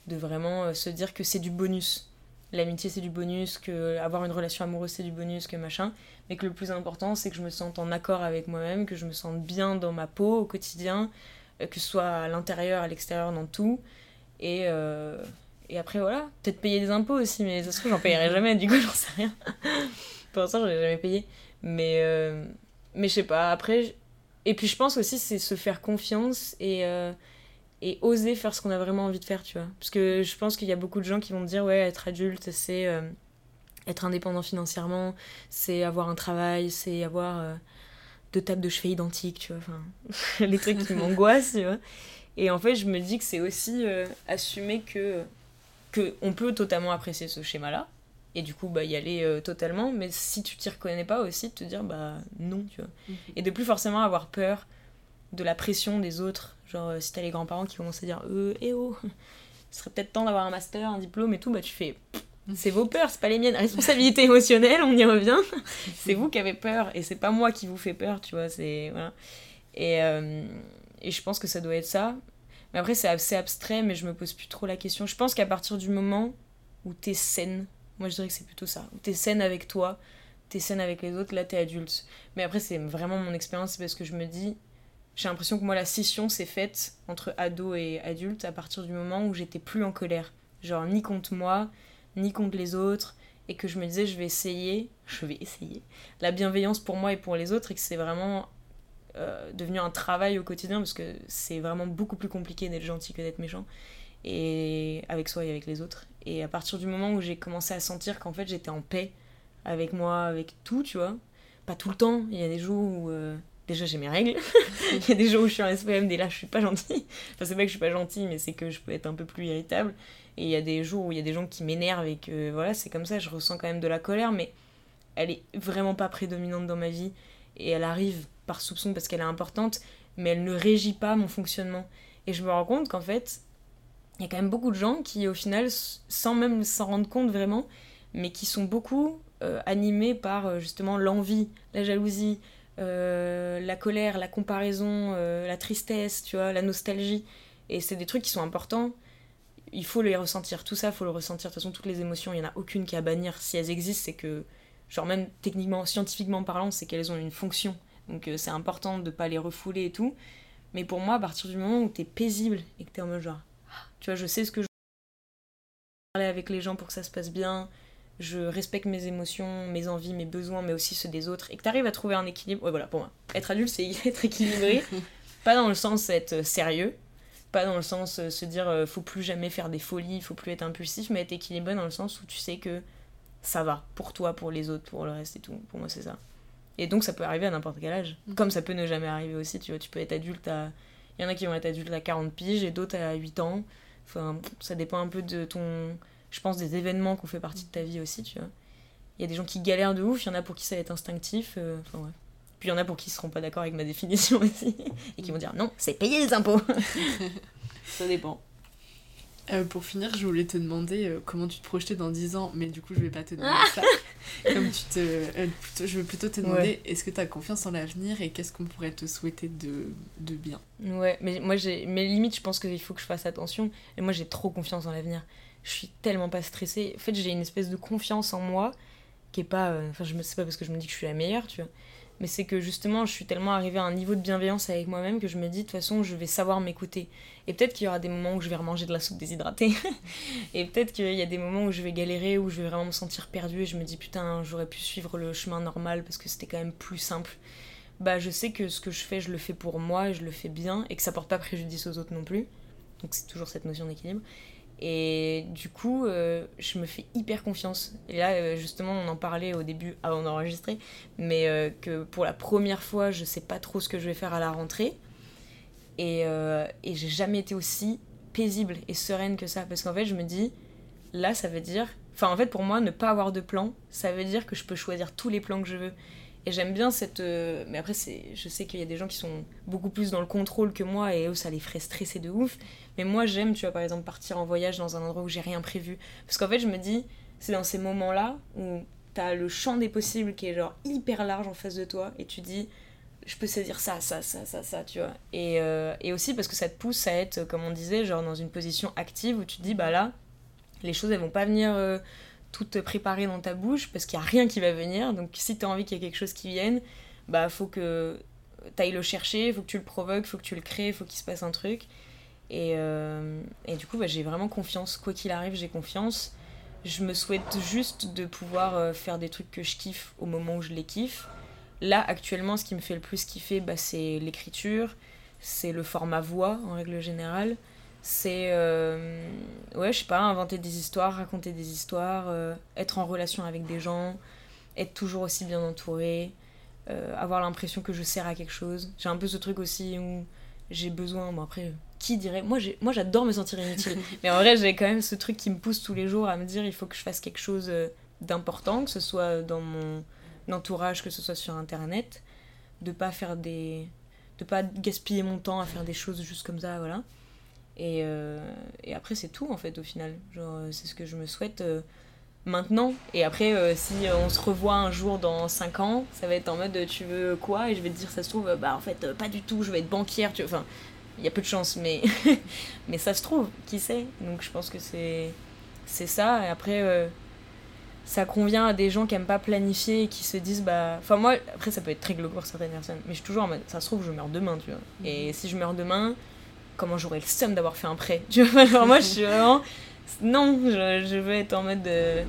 De vraiment euh, se dire que c'est du bonus. L'amitié, c'est du bonus, que avoir une relation amoureuse, c'est du bonus, que machin. Mais que le plus important, c'est que je me sente en accord avec moi-même, que je me sente bien dans ma peau au quotidien, que ce soit à l'intérieur, à l'extérieur, dans tout. Et, euh, et après, voilà, peut-être payer des impôts aussi, mais ça se trouve, j'en payerai jamais, du coup, j'en sais rien. Pour l'instant, je n'ai jamais payé. Mais, euh, mais je sais pas, après. Et puis, je pense aussi, c'est se faire confiance et, euh, et oser faire ce qu'on a vraiment envie de faire, tu vois. Parce que je pense qu'il y a beaucoup de gens qui vont dire, ouais, être adulte, c'est être indépendant financièrement, c'est avoir un travail, c'est avoir deux tables de cheveux identiques, tu vois. Enfin, les trucs qui m'angoissent, tu vois. Et en fait, je me dis que c'est aussi euh, assumer que, que on peut totalement apprécier ce schéma-là. Et du coup, bah, y aller euh, totalement. Mais si tu t'y reconnais pas aussi, de te dire, bah non, tu vois. Mhm. Et de plus forcément avoir peur de la pression des autres. Genre, euh, si t'as les grands-parents qui commencent à dire, euh, eh oh, ce serait peut-être temps d'avoir un master, un diplôme et tout, bah tu fais, c'est vos peurs, c'est pas les miennes. Responsabilité émotionnelle, on y revient. c'est vous qui avez peur et c'est pas moi qui vous fais peur, tu vois. C'est. Voilà. Et. Et je pense que ça doit être ça. Mais après, c'est assez abstrait, mais je me pose plus trop la question. Je pense qu'à partir du moment où t'es saine, moi je dirais que c'est plutôt ça, t'es saine avec toi, t'es saine avec les autres, là t'es adulte. Mais après, c'est vraiment mon expérience, c'est parce que je me dis, j'ai l'impression que moi la scission s'est faite entre ado et adulte à partir du moment où j'étais plus en colère. Genre, ni contre moi, ni contre les autres, et que je me disais, je vais essayer, je vais essayer, la bienveillance pour moi et pour les autres, et que c'est vraiment euh, devenu un travail au quotidien parce que c'est vraiment beaucoup plus compliqué d'être gentil que d'être méchant et avec soi et avec les autres et à partir du moment où j'ai commencé à sentir qu'en fait j'étais en paix avec moi avec tout tu vois pas tout le temps il y a des jours où euh, déjà j'ai mes règles. Il y a des jours où je suis en SPM et là je suis pas gentille. Enfin c'est pas que je suis pas gentille mais c'est que je peux être un peu plus irritable. Et il y a des jours où il y a des gens qui m'énervent et que voilà c'est comme ça je ressens quand même de la colère mais elle est vraiment pas prédominante dans ma vie. Et elle arrive par soupçon parce qu'elle est importante, mais elle ne régit pas mon fonctionnement. Et je me rends compte qu'en fait, il y a quand même beaucoup de gens qui, au final, sans même s'en rendre compte vraiment, mais qui sont beaucoup euh, animés par euh, justement l'envie, la jalousie, euh, la colère, la comparaison, la tristesse, tu vois, la nostalgie. Et c'est des trucs qui sont importants. Il faut les ressentir. Tout ça, il faut le ressentir. De toute façon, toutes les émotions, il n'y en a aucune qui à bannir. Si elles existent, c'est que, genre même techniquement, scientifiquement parlant, c'est qu'elles ont une fonction. Donc c'est important de pas les refouler et tout. Mais pour moi, à partir du moment où t'es paisible et que t'es en mode genre, tu vois, je sais ce que je parler avec les gens pour que ça se passe bien, je respecte mes émotions, mes envies, mes besoins, mais aussi ceux des autres, et que t'arrives à trouver un équilibre. Ouais, voilà, pour moi. Être adulte, c'est être équilibré. Pas dans le sens être sérieux, pas dans le sens euh, se dire euh, faut plus jamais faire des folies, faut plus être impulsif, mais être équilibré dans le sens où tu sais que ça va pour toi, pour les autres, pour le reste et tout. Pour moi, c'est ça. Et donc, ça peut arriver à n'importe quel âge. Mhm. Comme ça peut ne jamais arriver aussi, tu vois. Tu peux être adulte à. Il y en a qui vont être adultes à 40 piges et d'autres à 8 ans. Enfin, ça dépend un peu de ton. Je pense des événements qui ont fait partie de ta vie aussi, tu vois. Il y a des gens qui galèrent de ouf, il y en a pour qui ça va être instinctif. euh, Enfin, ouais. Puis il y en a pour qui seront pas d'accord avec ma définition aussi. Et qui vont dire non, c'est payer les impôts. ça dépend. Euh, pour finir, je voulais te demander euh, comment tu te projetais dans 10 ans, mais du coup, je vais pas te demander ça. Comme tu te, euh, plutôt- je veux plutôt te demander est-ce que tu as confiance en l'avenir et qu'est-ce qu'on pourrait te souhaiter de, de bien? Ouais, mais moi j'ai. Mais limite, je pense qu'il faut que je fasse attention. Et moi j'ai trop confiance en l'avenir. Je suis tellement pas stressée. En fait, j'ai une espèce de confiance en moi qui est pas. Enfin, je me sais pas parce que je me dis que je suis la meilleure, tu vois. Mais c'est que justement, je suis tellement arrivée à un niveau de bienveillance avec moi-même que je me dis, de toute façon, je vais savoir m'écouter. Et peut-être qu'il y aura des moments où je vais remanger de la soupe déshydratée. et peut-être qu'il y a des moments où je vais galérer, où je vais vraiment me sentir perdue et je me dis, putain, j'aurais pu suivre le chemin normal parce que c'était quand même plus simple. Bah, je sais que ce que je fais, je le fais pour moi et je le fais bien et que ça porte pas préjudice aux autres non plus. Donc c'est toujours cette notion d'équilibre. Et du coup, euh, je me fais hyper confiance. Et là, euh, justement, on en parlait au début avant d'enregistrer, mais euh, que pour la première fois, je sais pas trop ce que je vais faire à la rentrée. Et, et j'ai jamais été aussi paisible et sereine que ça. Parce qu'en fait, je me dis, là, ça veut dire. Enfin, en fait, pour moi, ne pas avoir de plan, ça veut dire que je peux choisir tous les plans que je veux. Et j'aime bien cette. euh, Mais après, je sais qu'il y a des gens qui sont beaucoup plus dans le contrôle que moi et eux, ça les ferait stresser de ouf. Mais moi, j'aime, tu vois, par exemple, partir en voyage dans un endroit où j'ai rien prévu. Parce qu'en fait, je me dis, c'est dans ces moments-là où t'as le champ des possibles qui est genre hyper large en face de toi et tu dis, je peux saisir ça, ça, ça, ça, ça, tu vois. Et, euh, et aussi parce que ça te pousse à être, comme on disait, genre dans une position active où tu te dis, bah là, les choses, elles vont pas venir euh, toutes préparées dans ta bouche parce qu'il y a rien qui va venir. Donc si t'as envie qu'il y ait quelque chose qui vienne, bah faut que t'ailles le chercher, faut que tu le provoques, faut que tu le crées, faut qu'il se passe un truc. Et, euh, et du coup, bah, j'ai vraiment confiance. Quoi qu'il arrive, j'ai confiance. Je me souhaite juste de pouvoir euh, faire des trucs que je kiffe au moment où je les kiffe. Là, actuellement, ce qui me fait le plus kiffer, bah, c'est l'écriture, c'est le format voix en règle générale. C'est, euh, ouais, je sais pas, inventer des histoires, raconter des histoires, euh, être en relation avec des gens, être toujours aussi bien entouré, euh, avoir l'impression que je sers à quelque chose. J'ai un peu ce truc aussi où j'ai besoin, bon après, qui dirait Moi, j'ai- moi j'adore me sentir inutile. Mais en vrai, j'ai quand même ce truc qui me pousse tous les jours à me dire il faut que je fasse quelque chose d'important, que ce soit dans mon entourage, que ce soit sur internet, de pas faire des. de pas gaspiller mon temps à faire des choses juste comme ça, voilà. Et, euh, et après, c'est tout en fait au final. Genre, euh, c'est ce que je me souhaite euh, maintenant. Et après, euh, si on se revoit un jour dans 5 ans, ça va être en mode tu veux quoi? Et je vais te dire, ça se trouve, bah en fait, pas du tout, je vais être banquière, tu vois. Enfin, il y a peu de chance, mais, mais ça se trouve, qui sait? Donc je pense que c'est, c'est ça. Et après, ça convient à des gens qui aiment pas planifier et qui se disent, bah. Enfin, moi, après, ça peut être très glauque pour certaines personnes, mais je suis toujours en mode, ça se trouve, je meurs demain, tu vois. Et si je meurs demain, comment j'aurais le seum d'avoir fait un prêt moi, je suis vraiment. Non, je, veux être en mode. de-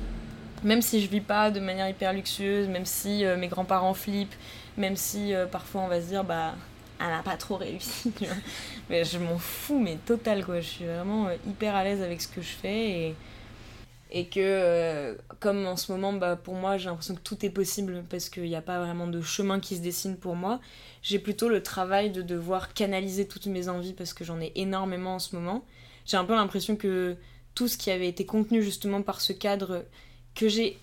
Même si je vis pas de manière hyper luxueuse, même si euh, mes grands-parents flippent, même si euh, parfois on va se dire, bah, elle a pas trop réussi, tu vois. Mais je m'en fous, mais total, quoi. Je suis vraiment euh, hyper à l'aise avec ce que je fais et. Et que, euh, comme en ce moment, bah, pour moi, j'ai l'impression que tout est possible parce qu'il n'y a pas vraiment de chemin qui se dessine pour moi. J'ai plutôt le travail de devoir canaliser toutes mes envies parce que j'en ai énormément en ce moment. J'ai un peu l'impression que tout ce qui avait été contenu justement par ce cadre que j'ai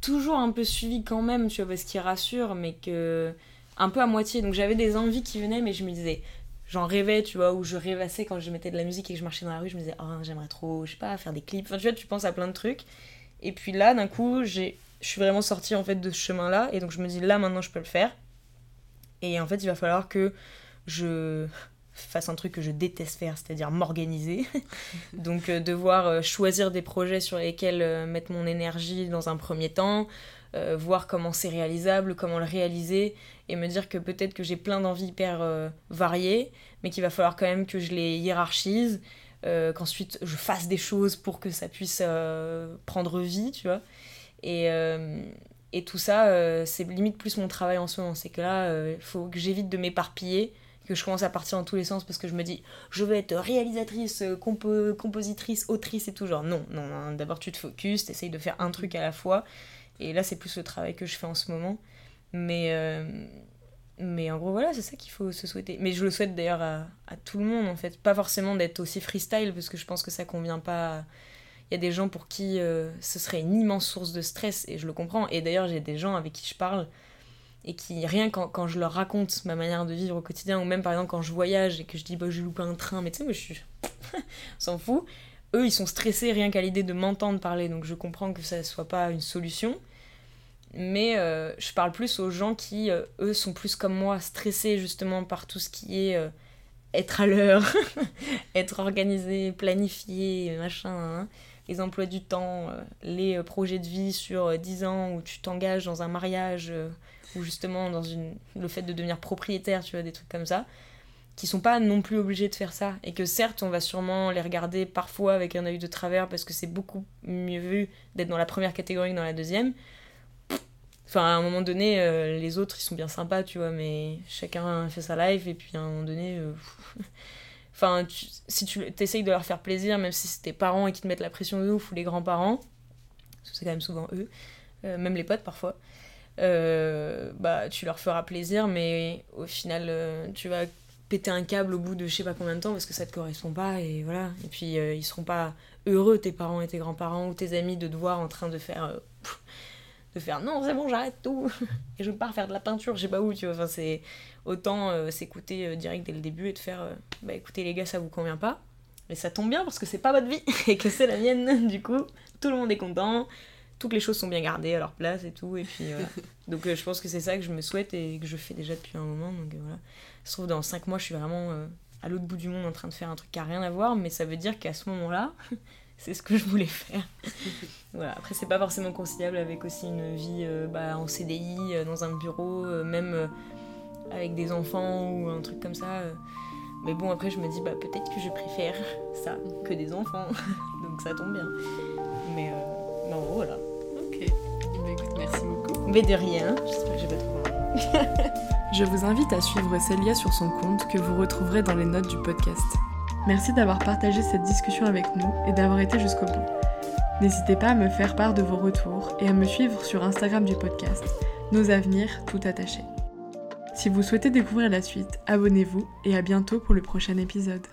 toujours un peu suivi quand même, tu vois, parce qu'il rassure, mais que un peu à moitié. Donc j'avais des envies qui venaient, mais je me disais, j'en rêvais, tu vois, ou je rêvassais quand je mettais de la musique et que je marchais dans la rue, je me disais, oh, j'aimerais trop, je sais pas, faire des clips. Enfin, tu vois, tu penses à plein de trucs. Et puis là, d'un coup, j'ai, je suis vraiment sortie en fait de ce chemin-là, et donc je me dis, là maintenant, je peux le faire. Et en fait, il va falloir que je fasse un truc que je déteste faire, c'est-à-dire m'organiser. Donc euh, devoir euh, choisir des projets sur lesquels euh, mettre mon énergie dans un premier temps, voir comment c'est réalisable, comment le réaliser, et me dire que peut-être que j'ai plein d'envies hyper euh, variées, mais qu'il va falloir quand même que je les hiérarchise, euh, qu'ensuite je fasse des choses pour que ça puisse euh, prendre vie, tu vois. Et, et tout ça, c'est limite plus mon travail en ce moment. C'est que là, il faut que j'évite de m'éparpiller, que je commence à partir dans tous les sens parce que je me dis je veux être réalisatrice, compositrice, autrice et tout. Genre non, non, non d'abord tu te focuses, t'essayes de faire un truc à la fois. Et là, c'est plus le travail que je fais en ce moment. Mais, euh, mais en gros, voilà, c'est ça qu'il faut se souhaiter. Mais je le souhaite d'ailleurs à, tout le monde en fait. Pas forcément d'être aussi freestyle parce que je pense que ça convient pas. Il y a des gens pour qui euh, ce serait une immense source de stress et je le comprends. Et d'ailleurs, j'ai des gens avec qui je parle et qui, rien quand, quand, je leur raconte ma manière de vivre au quotidien, ou même par exemple quand je voyage et que je dis bah, je loupe un train, mais tu sais, moi je suis. s'en fout. Eux, ils sont stressés rien qu'à l'idée de m'entendre parler, donc je comprends que ça soit pas une solution. Mais euh, je parle plus aux gens qui, euh, eux, sont plus comme moi, stressés justement par tout ce qui est euh, être à l'heure, être organisé, planifié, machin. Hein. Les emplois du temps, les projets de vie sur 10 ans où tu t'engages dans un mariage ou justement dans une, le fait de devenir propriétaire, tu vois, des trucs comme ça, qui sont pas non plus obligés de faire ça. Et que certes, on va sûrement les regarder parfois avec un œil de travers parce que c'est beaucoup mieux vu d'être dans la première catégorie que dans la deuxième. Enfin, à un moment donné, euh, les autres, ils sont bien sympas, tu vois, mais chacun fait sa life, et puis à un moment donné... Euh, enfin, si tu essayes de leur faire plaisir, même si c'est tes parents et qui te mettent la pression de ouf, ou les grands-parents, parce que c'est quand même souvent eux, euh, même les potes parfois, bah, tu leur feras plaisir, mais au final, tu vas péter un câble au bout de je sais pas combien de temps parce que ça te correspond pas et voilà. Et puis ils seront pas heureux, tes parents et tes grands-parents ou tes amis, de te voir en train de faire. De faire non, c'est bon, j'arrête tout et je pars faire de la peinture, je sais pas où, tu vois. Enfin, c'est autant s'écouter direct dès le début et de faire bah écoutez les gars, ça vous convient pas. Mais ça tombe bien parce que c'est pas votre vie et que c'est la mienne, du coup, tout le monde est content toutes les choses sont bien gardées à leur place et tout. Et puis donc euh, je pense que c'est ça que je me souhaite et que je fais déjà depuis un moment. Donc euh, voilà. Je trouve dans 5 mois, je suis vraiment euh, à l'autre bout du monde en train de faire un truc qui a rien à voir, mais ça veut dire qu'à ce moment-là, c'est ce que je voulais faire. voilà. Après, c'est pas forcément conciliable avec aussi une vie bah, en CDI, dans un bureau, même avec des enfants ou un truc comme ça. Mais bon, après, je me dis, bah, peut-être que je préfère ça que des enfants. donc ça tombe bien. Mais non, voilà. Ok. Bah, écoute, merci beaucoup. Mais de rien. J'espère que j'ai pas trop Je vous invite à suivre Célia sur son compte que vous retrouverez dans les notes du podcast. Merci d'avoir partagé cette discussion avec nous et d'avoir été jusqu'au bout. N'hésitez pas à me faire part de vos retours et à me suivre sur Instagram du podcast, Nos Avenirs tout attachés. Si vous souhaitez découvrir la suite, abonnez-vous et à bientôt pour le prochain épisode.